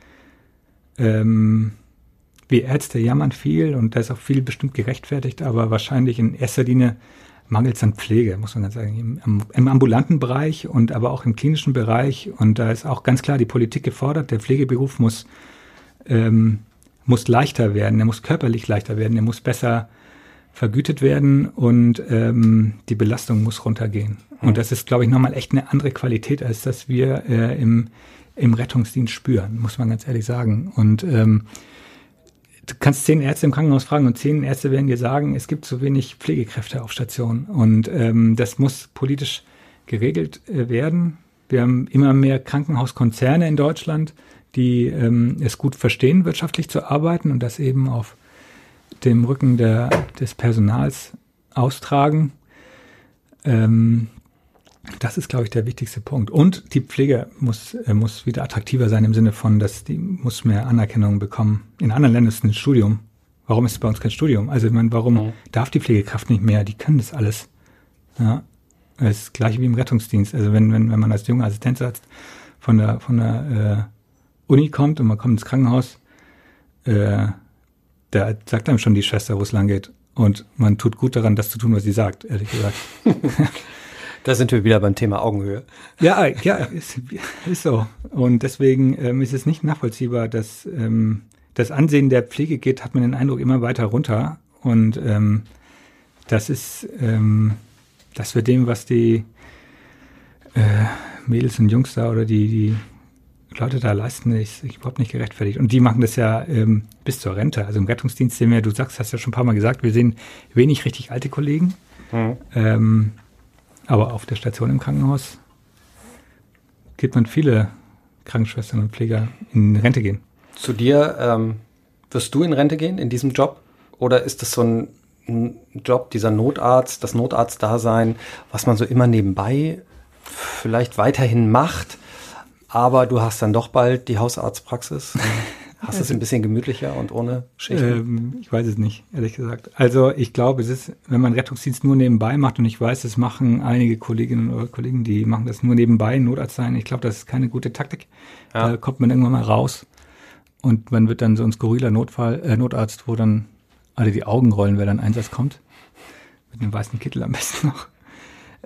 ähm, wir Ärzte jammern viel und da ist auch viel bestimmt gerechtfertigt, aber wahrscheinlich in erster Linie mangelt es an Pflege, muss man ganz sagen, im, im, ambulanten Bereich und aber auch im klinischen Bereich. Und da ist auch ganz klar die Politik gefordert. Der Pflegeberuf muss, ähm, muss leichter werden, er muss körperlich leichter werden, er muss besser vergütet werden und ähm, die Belastung muss runtergehen. Mhm. Und das ist, glaube ich, nochmal echt eine andere Qualität, als das wir äh, im, im Rettungsdienst spüren, muss man ganz ehrlich sagen. Und ähm, du kannst zehn Ärzte im Krankenhaus fragen und zehn Ärzte werden dir sagen, es gibt zu wenig Pflegekräfte auf Station. Und ähm, das muss politisch geregelt äh, werden. Wir haben immer mehr Krankenhauskonzerne in Deutschland, die ähm, es gut verstehen, wirtschaftlich zu arbeiten und das eben auf dem Rücken der, des Personals austragen. Ähm, das ist, glaube ich, der wichtigste Punkt. Und die Pflege muss, äh, muss wieder attraktiver sein im Sinne von, dass die muss mehr Anerkennung bekommen. In anderen Ländern ist es ein Studium. Warum ist es bei uns kein Studium? Also, ich meine, warum mhm. darf die Pflegekraft nicht mehr? Die können das alles. Ja. Das ist gleich wie im Rettungsdienst. Also, wenn, wenn, wenn man als junger Assistenzarzt von der, von der äh, Uni kommt und man kommt ins Krankenhaus, äh, da sagt einem schon die Schwester, wo es lang geht. Und man tut gut daran, das zu tun, was sie sagt, ehrlich gesagt. [LAUGHS] da sind wir wieder beim Thema Augenhöhe. Ja, ja, ist, ist so. Und deswegen ähm, ist es nicht nachvollziehbar, dass ähm, das Ansehen der Pflege geht, hat man den Eindruck, immer weiter runter. Und ähm, das ist, ähm, das wird dem, was die äh, Mädels und Jungs da oder die, die Leute da leisten, ist überhaupt nicht gerechtfertigt. Und die machen das ja ähm, bis zur Rente. Also im Rettungsdienst sehen wir, du sagst, hast ja schon ein paar Mal gesagt, wir sehen wenig richtig alte Kollegen. Mhm. Ähm, aber auf der Station im Krankenhaus gibt man viele Krankenschwestern und Pfleger in Rente gehen. Zu dir, ähm, wirst du in Rente gehen in diesem Job? Oder ist das so ein, ein Job, dieser Notarzt, das Notarztdasein, was man so immer nebenbei vielleicht weiterhin macht? Aber du hast dann doch bald die Hausarztpraxis. [LAUGHS] Hast es ein bisschen gemütlicher und ohne Schichten? Ähm, ich weiß es nicht, ehrlich gesagt. Also ich glaube, es ist, wenn man Rettungsdienst nur nebenbei macht und ich weiß, es machen einige Kolleginnen oder Kollegen, die machen das nur nebenbei, Notarzt sein. Ich glaube, das ist keine gute Taktik. Ja. Da kommt man irgendwann mal raus und man wird dann so ein skurriler Notfall, äh, Notarzt, wo dann alle die Augen rollen, wer dann Einsatz kommt. Mit einem weißen Kittel am besten noch.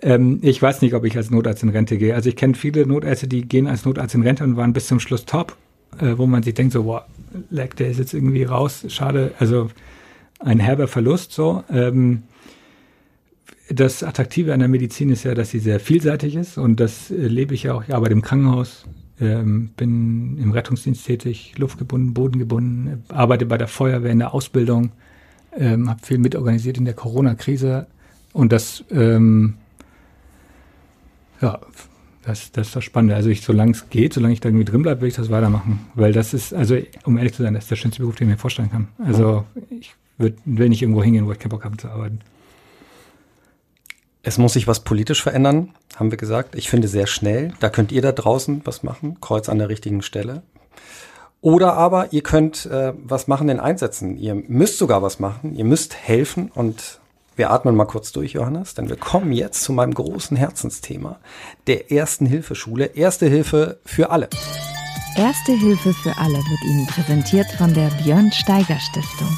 Ähm, ich weiß nicht, ob ich als Notarzt in Rente gehe. Also ich kenne viele Notärzte, die gehen als Notarzt in Rente und waren bis zum Schluss top, äh, wo man sich denkt so, boah, leck, der ist jetzt irgendwie raus, schade. Also ein herber Verlust so. Ähm, das Attraktive an der Medizin ist ja, dass sie sehr vielseitig ist und das äh, lebe ich ja auch. Ich arbeite im Krankenhaus, ähm, bin im Rettungsdienst tätig, luftgebunden, bodengebunden, arbeite bei der Feuerwehr in der Ausbildung, ähm, habe viel mitorganisiert in der Corona-Krise und das ähm, ja, Das, das ist das Spannende. Also ich, solange es geht, solange ich da irgendwie drin bleibe, will ich das weitermachen. Weil das ist, also um ehrlich zu sein, das ist der schönste Beruf, den ich mir vorstellen kann. Also ich würd, will nicht irgendwo hingehen, wo ich keinen Bock habe zu arbeiten. Es muss sich was politisch verändern, haben wir gesagt. Ich finde sehr schnell. Da könnt ihr da draußen was machen, Kreuz an der richtigen Stelle. Oder aber ihr könnt äh, was machen in Einsätzen. Ihr müsst sogar was machen. Ihr müsst helfen und wir atmen mal kurz durch, Johannes, denn wir kommen jetzt zu meinem großen Herzensthema, der Ersten Hilfeschule. Erste Hilfe für alle. Erste Hilfe für alle wird Ihnen präsentiert von der Björn Steiger Stiftung.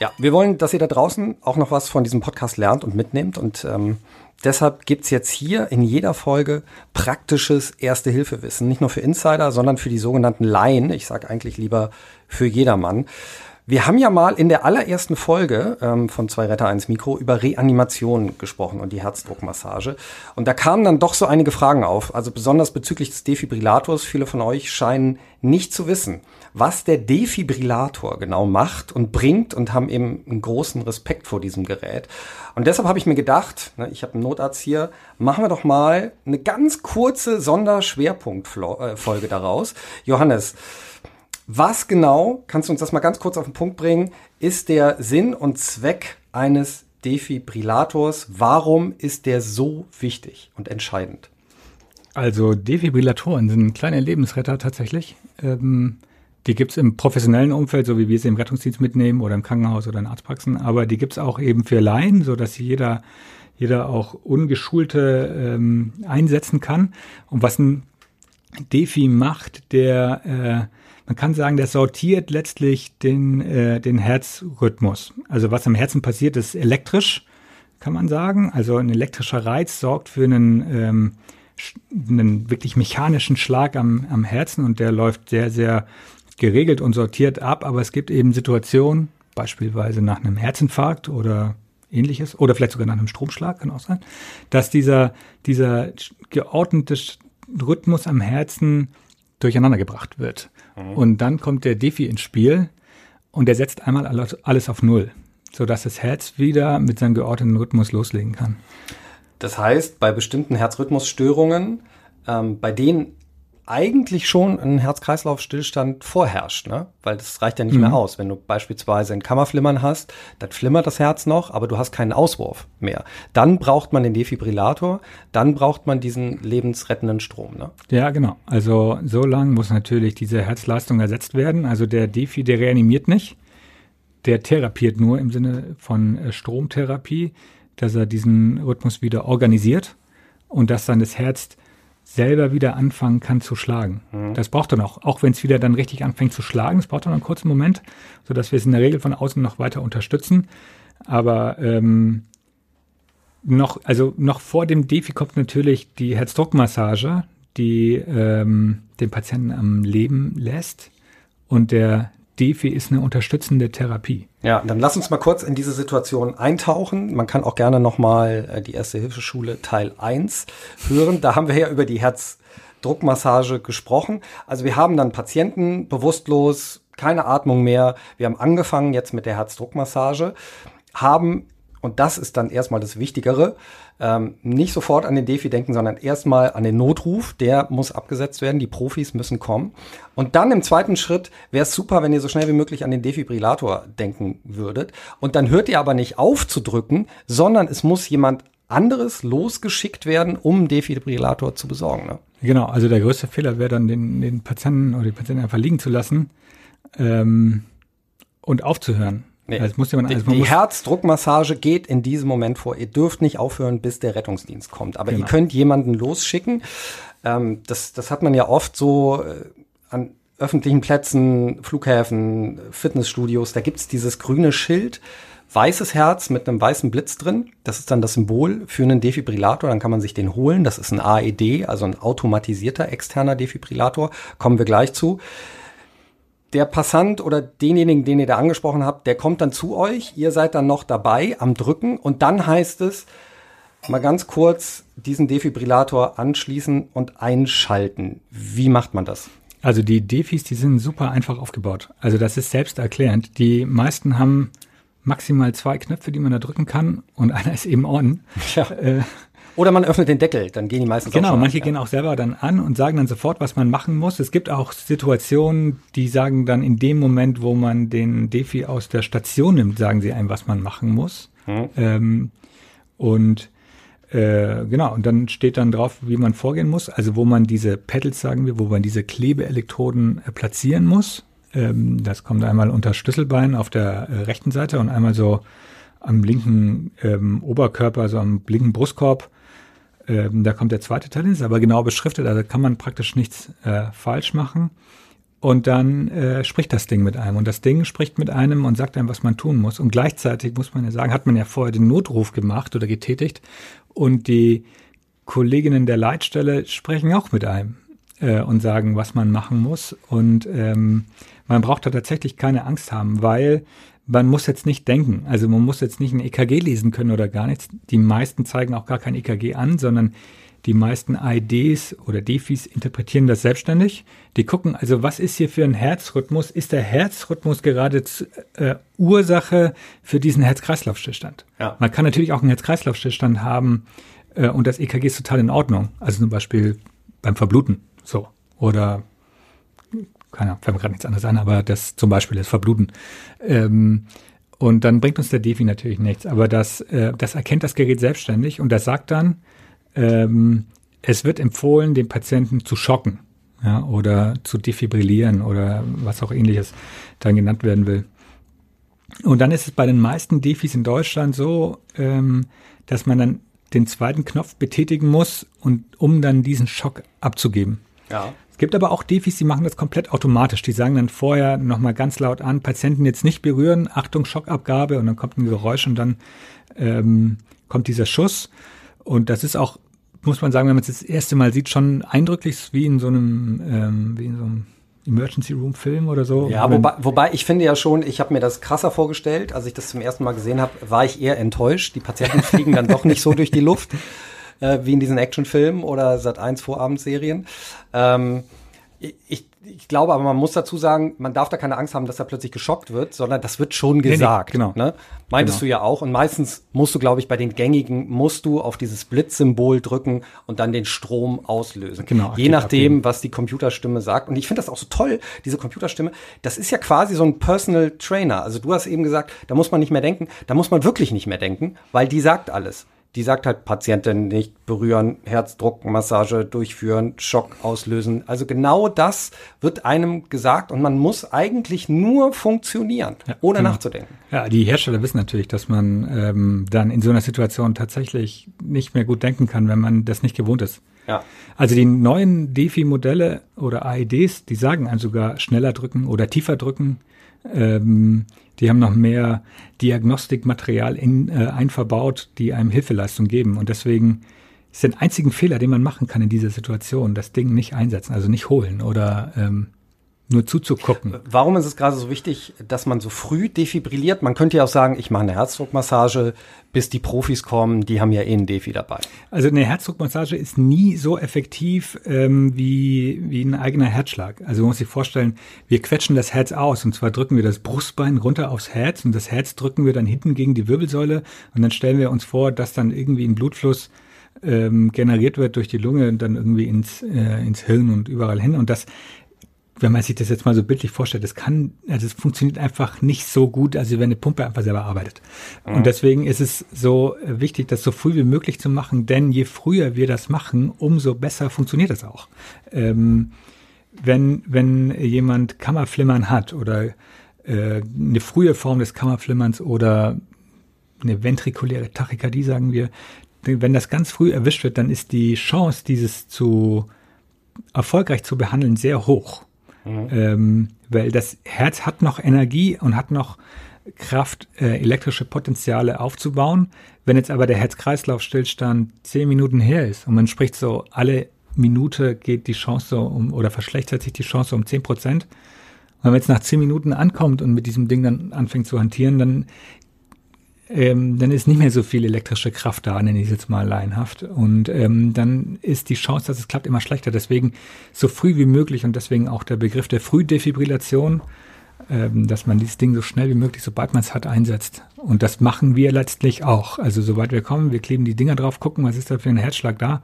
Ja, wir wollen, dass ihr da draußen auch noch was von diesem Podcast lernt und mitnehmt. Und ähm, deshalb gibt's jetzt hier in jeder Folge praktisches Erste-Hilfe-Wissen. Nicht nur für Insider, sondern für die sogenannten Laien. Ich sage eigentlich lieber für jedermann. Wir haben ja mal in der allerersten Folge ähm, von Zwei Retter 1 Mikro über Reanimation gesprochen und die Herzdruckmassage. Und da kamen dann doch so einige Fragen auf, also besonders bezüglich des Defibrillators. Viele von euch scheinen nicht zu wissen, was der Defibrillator genau macht und bringt und haben eben einen großen Respekt vor diesem Gerät. Und deshalb habe ich mir gedacht, ne, ich habe einen Notarzt hier, machen wir doch mal eine ganz kurze Sonderschwerpunktfolge äh, daraus. Johannes, was genau, kannst du uns das mal ganz kurz auf den Punkt bringen, ist der Sinn und Zweck eines Defibrillators? Warum ist der so wichtig und entscheidend? Also Defibrillatoren sind kleine Lebensretter tatsächlich. Ähm, die gibt's im professionellen Umfeld, so wie wir sie im Rettungsdienst mitnehmen oder im Krankenhaus oder in Arztpraxen. Aber die gibt's auch eben für Laien, so dass jeder, jeder auch Ungeschulte ähm, einsetzen kann. Und was ein Defi macht, der äh, man kann sagen, der sortiert letztlich den, äh, den Herzrhythmus. Also was am Herzen passiert, ist elektrisch, kann man sagen. Also ein elektrischer Reiz sorgt für einen, ähm, einen wirklich mechanischen Schlag am, am Herzen und der läuft sehr, sehr geregelt und sortiert ab. Aber es gibt eben Situationen, beispielsweise nach einem Herzinfarkt oder ähnliches, oder vielleicht sogar nach einem Stromschlag, kann auch sein, dass dieser, dieser geordnete Rhythmus am Herzen durcheinander gebracht wird. Mhm. Und dann kommt der Defi ins Spiel und der setzt einmal alles auf Null, sodass das Herz wieder mit seinem geordneten Rhythmus loslegen kann. Das heißt, bei bestimmten Herzrhythmusstörungen, ähm, bei denen eigentlich schon ein Herz-Kreislauf-Stillstand vorherrscht, ne? Weil das reicht ja nicht mhm. mehr aus. Wenn du beispielsweise ein Kammerflimmern hast, dann flimmert das Herz noch, aber du hast keinen Auswurf mehr. Dann braucht man den Defibrillator, dann braucht man diesen lebensrettenden Strom, ne? Ja, genau. Also so lang muss natürlich diese Herzleistung ersetzt werden. Also der Defi, der reanimiert nicht. Der therapiert nur im Sinne von äh, Stromtherapie, dass er diesen Rhythmus wieder organisiert und dass dann das Herz selber wieder anfangen kann zu schlagen. Mhm. Das braucht dann auch, auch wenn es wieder dann richtig anfängt zu schlagen, es braucht dann einen kurzen Moment, so dass wir es in der Regel von außen noch weiter unterstützen. Aber ähm, noch, also noch vor dem Defi kommt natürlich die Herzdruckmassage, die ähm, den Patienten am Leben lässt und der Defi ist eine unterstützende Therapie. Ja, dann lass uns mal kurz in diese Situation eintauchen. Man kann auch gerne nochmal äh, die Erste Hilfeschule Teil 1 hören. Da haben wir ja über die Herzdruckmassage gesprochen. Also wir haben dann Patienten bewusstlos, keine Atmung mehr. Wir haben angefangen jetzt mit der Herzdruckmassage, haben und das ist dann erstmal das Wichtigere, ähm, nicht sofort an den Defi denken, sondern erstmal an den Notruf, der muss abgesetzt werden, die Profis müssen kommen. Und dann im zweiten Schritt wäre es super, wenn ihr so schnell wie möglich an den Defibrillator denken würdet. Und dann hört ihr aber nicht auf zu drücken, sondern es muss jemand anderes losgeschickt werden, um einen Defibrillator zu besorgen. Ne? Genau, also der größte Fehler wäre dann, den, den Patienten oder die Patienten einfach liegen zu lassen ähm, und aufzuhören. Nee. Also muss jemand, also die, die Herzdruckmassage geht in diesem Moment vor. Ihr dürft nicht aufhören, bis der Rettungsdienst kommt. Aber genau. ihr könnt jemanden losschicken. Ähm, das, das hat man ja oft so äh, an öffentlichen Plätzen, Flughäfen, Fitnessstudios. Da gibt's dieses grüne Schild, weißes Herz mit einem weißen Blitz drin. Das ist dann das Symbol für einen Defibrillator. Dann kann man sich den holen. Das ist ein AED, also ein automatisierter externer Defibrillator. Kommen wir gleich zu der Passant oder denjenigen, den ihr da angesprochen habt, der kommt dann zu euch, ihr seid dann noch dabei am Drücken und dann heißt es, mal ganz kurz diesen Defibrillator anschließen und einschalten. Wie macht man das? Also die Defis, die sind super einfach aufgebaut. Also das ist selbsterklärend. Die meisten haben maximal zwei Knöpfe, die man da drücken kann und [LAUGHS] einer ist eben on. Ja. Äh, Oder man öffnet den Deckel, dann gehen die meisten Genau, manche an, gehen auch selber dann an und sagen dann sofort, was man machen muss. Es gibt auch Situationen, die sagen dann in dem Moment, wo man den Defi aus der Station nimmt, sagen sie einem, was man machen muss. Hm. Ähm, und äh, genau, und dann steht dann drauf, wie man vorgehen muss, also wo man diese Pedals, sagen wir, wo man diese Klebeelektroden äh, platzieren muss. Ähm, das kommt einmal unter Schlüsselbein auf der äh, rechten Seite und einmal so am linken ähm, Oberkörper, so am linken Brustkorb. Ähm, da kommt der zweite Teil hin, ist aber genau beschriftet, also kann man praktisch nichts äh, falsch machen. Und dann äh, spricht das Ding mit einem. Und das Ding spricht mit einem und sagt einem, was man tun muss. Und gleichzeitig muss man ja sagen, hat man ja vorher den Notruf gemacht oder getätigt. Und die Kolleginnen der Leitstelle sprechen auch mit einem äh, und sagen, was man machen muss. Und ähm, man braucht da tatsächlich keine Angst haben, weil man muss jetzt nicht denken. Also man muss jetzt nicht ein EKG lesen können oder gar nichts. Die meisten zeigen auch gar kein EKG an, sondern die meisten IDs oder Defis interpretieren das selbstständig. Die gucken also, was ist hier für ein Herzrhythmus? Ist der Herzrhythmus gerade äh, Ursache für diesen Herz-Kreislauf-Stillstand? Ja. Man kann natürlich auch einen Herz-Kreislauf-Stillstand haben äh, und das EKG ist total in Ordnung. Also zum Beispiel beim Verbluten. So. Oder keine Ahnung, fällt mir gerade nichts anderes an, aber das zum Beispiel ist Verbluten. Ähm, und dann bringt uns der Defi natürlich nichts. Aber das, äh, das erkennt das Gerät selbstständig und das sagt dann, ähm, es wird empfohlen, den Patienten zu schocken ja, oder zu defibrillieren oder was auch ähnliches dann genannt werden will. Und dann ist es bei den meisten Defis in Deutschland so, ähm, dass man dann den zweiten Knopf betätigen muss und um dann diesen Schock abzugeben. Ja. Es gibt aber auch Defis, die machen das komplett automatisch. Die sagen dann vorher nochmal ganz laut an, Patienten jetzt nicht berühren, Achtung, Schockabgabe und dann kommt ein Geräusch und dann ähm, kommt dieser Schuss. Und das ist auch, muss man sagen, wenn man es das erste Mal sieht, schon eindrücklich, wie in so einem, ähm, wie in so einem Emergency Room Film oder so. Ja, wobei, wobei ich finde ja schon, ich habe mir das krasser vorgestellt, als ich das zum ersten Mal gesehen habe, war ich eher enttäuscht. Die Patienten fliegen dann doch nicht so durch die Luft [LAUGHS] äh, wie in diesen Actionfilmen oder Sat 1 Vorabendserien. Ähm, ich, ich glaube aber, man muss dazu sagen, man darf da keine Angst haben, dass er plötzlich geschockt wird, sondern das wird schon gesagt. Nee, nee, genau. Ne? Meintest genau. du ja auch. Und meistens musst du, glaube ich, bei den gängigen, musst du auf dieses Blitzsymbol drücken und dann den Strom auslösen. Genau. Je nachdem, was die Computerstimme sagt. Und ich finde das auch so toll, diese Computerstimme. Das ist ja quasi so ein Personal Trainer. Also du hast eben gesagt, da muss man nicht mehr denken. Da muss man wirklich nicht mehr denken, weil die sagt alles die sagt halt Patientin nicht berühren, Herzdruckmassage durchführen, Schock auslösen. Also genau das wird einem gesagt und man muss eigentlich nur funktionieren, ja, ohne genau. nachzudenken. Ja, die Hersteller wissen natürlich, dass man ähm, dann in so einer Situation tatsächlich nicht mehr gut denken kann, wenn man das nicht gewohnt ist. Ja. Also die neuen DeFi-Modelle oder AEDs, die sagen einem sogar schneller drücken oder tiefer drücken. Ähm, die haben noch mehr Diagnostikmaterial in, äh, einverbaut, die einem Hilfeleistung geben. Und deswegen ist der einzige Fehler, den man machen kann in dieser Situation, das Ding nicht einsetzen, also nicht holen oder ähm, nur zuzugucken. Warum ist es gerade so wichtig, dass man so früh defibrilliert? Man könnte ja auch sagen, ich mache eine Herzdruckmassage, bis die Profis kommen, die haben ja eh einen Defi dabei. Also eine Herzdruckmassage ist nie so effektiv ähm, wie, wie ein eigener Herzschlag. Also man muss sich vorstellen, wir quetschen das Herz aus und zwar drücken wir das Brustbein runter aufs Herz und das Herz drücken wir dann hinten gegen die Wirbelsäule und dann stellen wir uns vor, dass dann irgendwie ein Blutfluss ähm, generiert wird durch die Lunge und dann irgendwie ins, äh, ins Hirn und überall hin. Und das wenn man sich das jetzt mal so bildlich vorstellt, das kann, also es funktioniert einfach nicht so gut, also wenn eine Pumpe einfach selber arbeitet. Mhm. Und deswegen ist es so wichtig, das so früh wie möglich zu machen, denn je früher wir das machen, umso besser funktioniert das auch. Ähm, wenn, wenn jemand Kammerflimmern hat oder äh, eine frühe Form des Kammerflimmerns oder eine ventrikuläre Tachykardie, sagen wir, wenn das ganz früh erwischt wird, dann ist die Chance, dieses zu erfolgreich zu behandeln, sehr hoch. Mhm. Ähm, weil das Herz hat noch Energie und hat noch Kraft, äh, elektrische Potenziale aufzubauen. Wenn jetzt aber der Herz-Kreislauf-Stillstand zehn Minuten her ist und man spricht so, alle Minute geht die Chance um oder verschlechtert sich die Chance um zehn Prozent. Wenn man jetzt nach zehn Minuten ankommt und mit diesem Ding dann anfängt zu hantieren, dann ähm, dann ist nicht mehr so viel elektrische Kraft da, nenne ich es jetzt mal laienhaft. Und ähm, dann ist die Chance, dass es klappt, immer schlechter. Deswegen so früh wie möglich und deswegen auch der Begriff der Frühdefibrillation. ähm, dass man dieses Ding so schnell wie möglich, sobald man es hat, einsetzt. Und das machen wir letztlich auch. Also sobald wir kommen, wir kleben die Dinger drauf, gucken, was ist da für ein Herzschlag da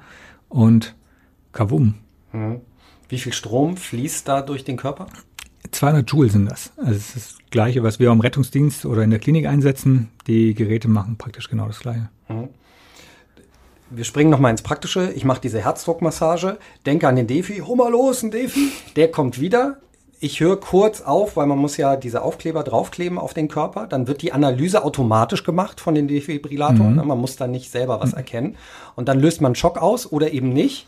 und kavum. Mhm. Wie viel Strom fließt da durch den Körper? 200 Joule sind das. Also es ist das Gleiche, was wir im Rettungsdienst oder in der Klinik einsetzen. Die Geräte machen praktisch genau das Gleiche. Mhm. Wir springen nochmal ins Praktische. Ich mache diese Herzdruckmassage, denke an den Defi. Hol mal los, ein Defi. Der kommt wieder. Ich höre kurz auf, weil man muss ja diese Aufkleber draufkleben auf den Körper. Dann wird die Analyse automatisch gemacht von den Defibrillatoren. Mhm. Man muss da nicht selber was erkennen. Und dann löst man Schock aus oder eben nicht.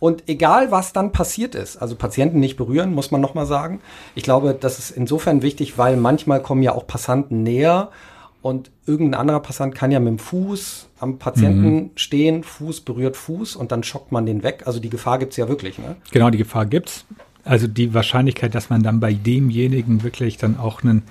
Und egal, was dann passiert ist, also Patienten nicht berühren, muss man nochmal sagen. Ich glaube, das ist insofern wichtig, weil manchmal kommen ja auch Passanten näher und irgendein anderer Passant kann ja mit dem Fuß am Patienten mhm. stehen, Fuß berührt Fuß und dann schockt man den weg. Also die Gefahr gibt's ja wirklich, ne? Genau, die Gefahr gibt's. Also die Wahrscheinlichkeit, dass man dann bei demjenigen wirklich dann auch einen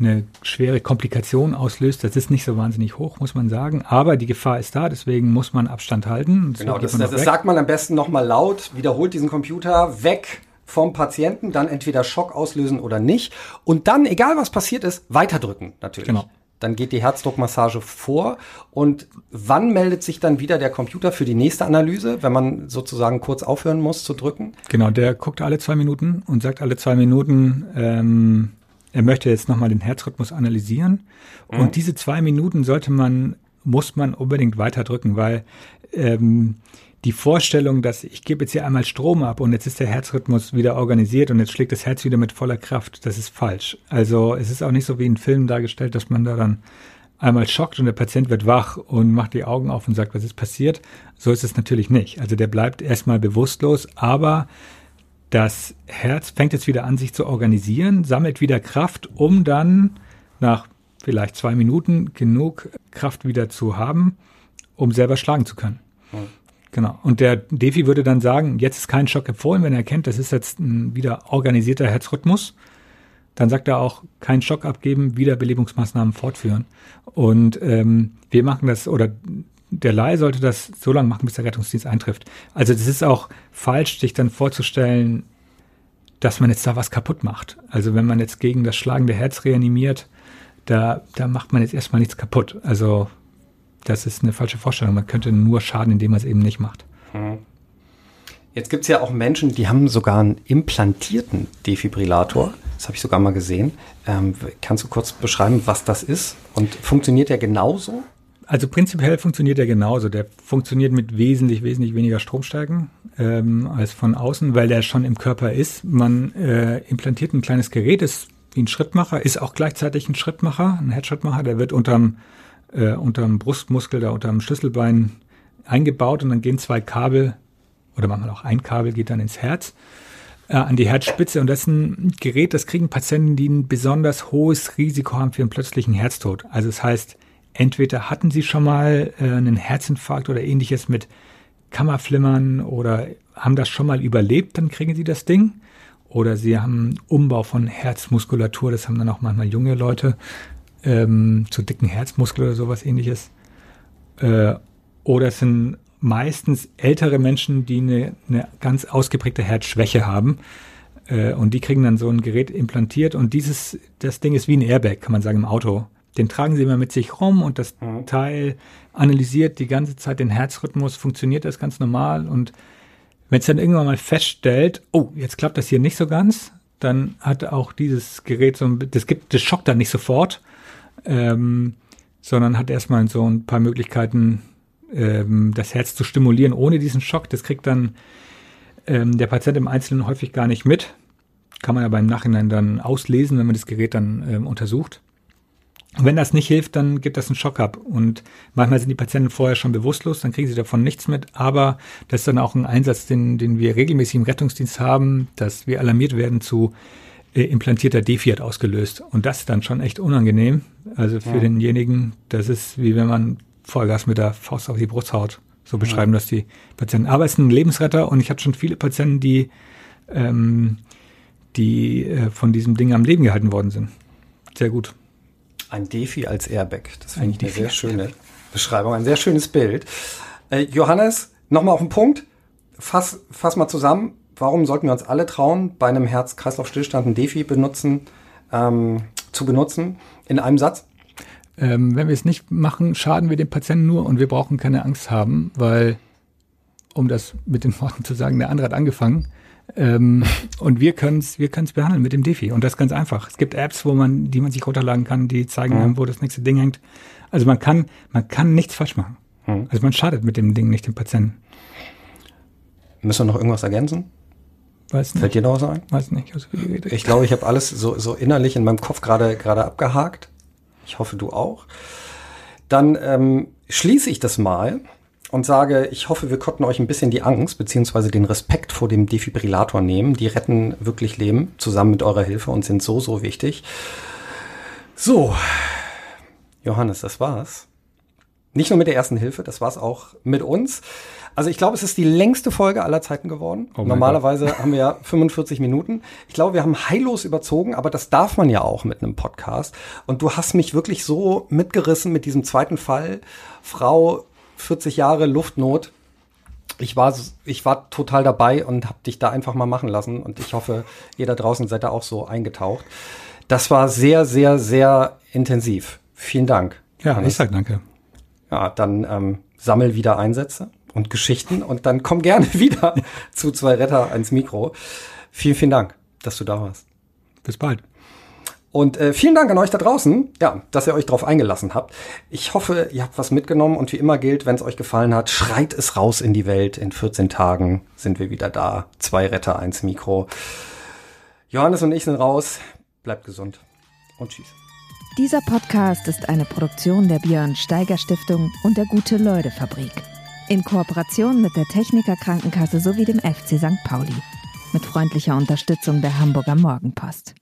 eine schwere Komplikation auslöst. Das ist nicht so wahnsinnig hoch, muss man sagen. Aber die Gefahr ist da, deswegen muss man Abstand halten. Genau, das, das, das sagt man am besten nochmal laut, wiederholt diesen Computer weg vom Patienten, dann entweder Schock auslösen oder nicht. Und dann, egal was passiert ist, weiterdrücken natürlich. Genau. Dann geht die Herzdruckmassage vor. Und wann meldet sich dann wieder der Computer für die nächste Analyse, wenn man sozusagen kurz aufhören muss zu drücken? Genau, der guckt alle zwei Minuten und sagt alle zwei Minuten, ähm, er möchte jetzt nochmal den Herzrhythmus analysieren. Mhm. Und diese zwei Minuten sollte man, muss man unbedingt weiter drücken, weil ähm, die Vorstellung, dass ich gebe jetzt hier einmal Strom ab und jetzt ist der Herzrhythmus wieder organisiert und jetzt schlägt das Herz wieder mit voller Kraft, das ist falsch. Also es ist auch nicht so wie in Filmen dargestellt, dass man da dann einmal schockt und der Patient wird wach und macht die Augen auf und sagt, was ist passiert. So ist es natürlich nicht. Also der bleibt erstmal bewusstlos, aber das Herz fängt jetzt wieder an, sich zu organisieren, sammelt wieder Kraft, um dann nach vielleicht zwei Minuten genug Kraft wieder zu haben, um selber schlagen zu können. Mhm. Genau. Und der Defi würde dann sagen, jetzt ist kein Schock empfohlen, wenn er erkennt, das ist jetzt ein wieder organisierter Herzrhythmus. Dann sagt er auch, kein Schock abgeben, Wiederbelebungsmaßnahmen fortführen. Und ähm, wir machen das, oder der Laie sollte das so lange machen, bis der Rettungsdienst eintrifft. Also das ist auch falsch, sich dann vorzustellen, dass man jetzt da was kaputt macht. Also wenn man jetzt gegen das schlagende Herz reanimiert, da, da macht man jetzt erstmal nichts kaputt. Also das ist eine falsche Vorstellung. Man könnte nur schaden, indem man es eben nicht macht. Hm. Jetzt gibt es ja auch Menschen, die haben sogar einen implantierten Defibrillator. Das habe ich sogar mal gesehen. Ähm, kannst du kurz beschreiben, was das ist? Und funktioniert der genauso? Also prinzipiell funktioniert er genauso. Der funktioniert mit wesentlich, wesentlich weniger Stromstärken ähm, als von außen, weil der schon im Körper ist. Man äh, implantiert ein kleines Gerät, ist wie ein Schrittmacher, ist auch gleichzeitig ein Schrittmacher, ein Herzschrittmacher. Der wird unterm, äh, unterm Brustmuskel, da unterm Schlüsselbein eingebaut und dann gehen zwei Kabel oder manchmal auch ein Kabel geht dann ins Herz äh, an die Herzspitze und das ist ein Gerät, das kriegen Patienten, die ein besonders hohes Risiko haben für einen plötzlichen Herztod. Also das heißt, entweder hatten sie schon mal äh, einen Herzinfarkt oder ähnliches mit Kammerflimmern oder haben das schon mal überlebt, dann kriegen sie das Ding. Oder sie haben Umbau von Herzmuskulatur, das haben dann auch manchmal junge Leute, ähm, zu dicken Herzmuskel oder sowas ähnliches. Äh, oder es sind meistens ältere Menschen, die eine, eine ganz ausgeprägte Herzschwäche haben. Äh, und die kriegen dann so ein Gerät implantiert und dieses, das Ding ist wie ein Airbag, kann man sagen, im Auto den tragen sie immer mit sich rum und das mhm. Teil analysiert die ganze Zeit den Herzrhythmus, funktioniert das ganz normal und wenn es dann irgendwann mal feststellt, oh, jetzt klappt das hier nicht so ganz, dann hat auch dieses Gerät so ein, das gibt, das schockt dann nicht sofort, ähm, sondern hat erstmal so ein paar Möglichkeiten, ähm, das Herz zu stimulieren ohne diesen Schock. Das kriegt dann ähm, der Patient im Einzelnen häufig gar nicht mit. Kann man aber im Nachhinein dann auslesen, wenn man das Gerät dann ähm, untersucht. Und wenn das nicht hilft, dann gibt das einen Schock ab. Und manchmal sind die Patienten vorher schon bewusstlos, dann kriegen sie davon nichts mit. Aber das ist dann auch ein Einsatz, den, den wir regelmäßig im Rettungsdienst haben, dass wir alarmiert werden zu äh, implantierter Defiat ausgelöst. Und das ist dann schon echt unangenehm. Also für ja. denjenigen, das ist wie wenn man Vollgas mit der Faust auf die Brust haut. So beschreiben ja. das die Patienten. Aber es ist ein Lebensretter und ich hatte schon viele Patienten, die, ähm, die äh, von diesem Ding am Leben gehalten worden sind. Sehr gut. Ein Defi als Airbag. Das finde ich eine sehr schöne Airbag. Beschreibung, ein sehr schönes Bild. Äh, Johannes, nochmal auf den Punkt. Fass, fass mal zusammen. Warum sollten wir uns alle trauen, bei einem Herz-Kreislauf-Stillstand ein Defi benutzen? ähm, zu benutzen in einem Satz? Ähm, wenn wir es nicht machen, schaden wir dem Patienten nur und wir brauchen keine Angst haben, weil, um das mit den Worten zu sagen, der andere hat angefangen. Ähm, [LAUGHS] und wir können es wir können's behandeln mit dem Defi. Und das ist ganz einfach. Es gibt Apps, wo man, die man sich runterladen kann, die zeigen Mhm. einem, wo das nächste Ding hängt. Also man kann, man kann nichts falsch machen. Mhm. Also man schadet mit dem Ding nicht dem Patienten. Müssen wir noch irgendwas ergänzen? Weiß Fällt nicht. dir noch was ein? Weiß nicht. Also. Ich glaube, ich habe alles so, so innerlich in meinem Kopf gerade gerade abgehakt. Ich hoffe, du auch. Dann ähm, schließe ich das mal und sage, ich hoffe, wir konnten euch ein bisschen die Angst beziehungsweise den Respekt vor dem Defibrillator nehmen. Die retten wirklich Leben zusammen mit eurer Hilfe und sind so, so wichtig. So, Johannes, das war's. Nicht nur mit der ersten Hilfe, das war's auch mit uns. Also ich glaube, es ist die längste Folge aller Zeiten geworden. Oh Normalerweise haben wir ja [LAUGHS] 45 Minuten. Ich glaube, wir haben heillos überzogen, aber das darf man ja auch mit einem Podcast. Und du hast mich wirklich so mitgerissen mit diesem zweiten Fall. Frau, 40 Jahre Luftnot. Ich war, ich war total dabei und habe dich da einfach mal machen lassen. Und ich hoffe, ihr da draußen seid da auch so eingetaucht. Das war sehr, sehr, sehr intensiv. Vielen Dank. ja, Hannes. ich sag danke. Ja, dann ähm, sammel wieder Einsätze und Geschichten und dann komm gerne [LAUGHS] wieder zu zwei Retter ans Mikro. Vielen, vielen Dank, dass du da warst. Bis bald. Und äh, vielen Dank an euch da draußen, ja, dass ihr euch darauf eingelassen habt. Ich hoffe, ihr habt was mitgenommen und wie immer gilt, wenn es euch gefallen hat, schreit es raus in die Welt. In 14 Tagen sind wir wieder da. Zwei Retter, eins Mikro. Johannes und ich sind raus. Bleibt gesund und tschüss. Dieser Podcast ist eine Produktion der Björn Steiger Stiftung und der Gute-Leute-Fabrik. In Kooperation mit der Techniker Krankenkasse sowie dem FC St. Pauli. Mit freundlicher Unterstützung der Hamburger Morgenpost.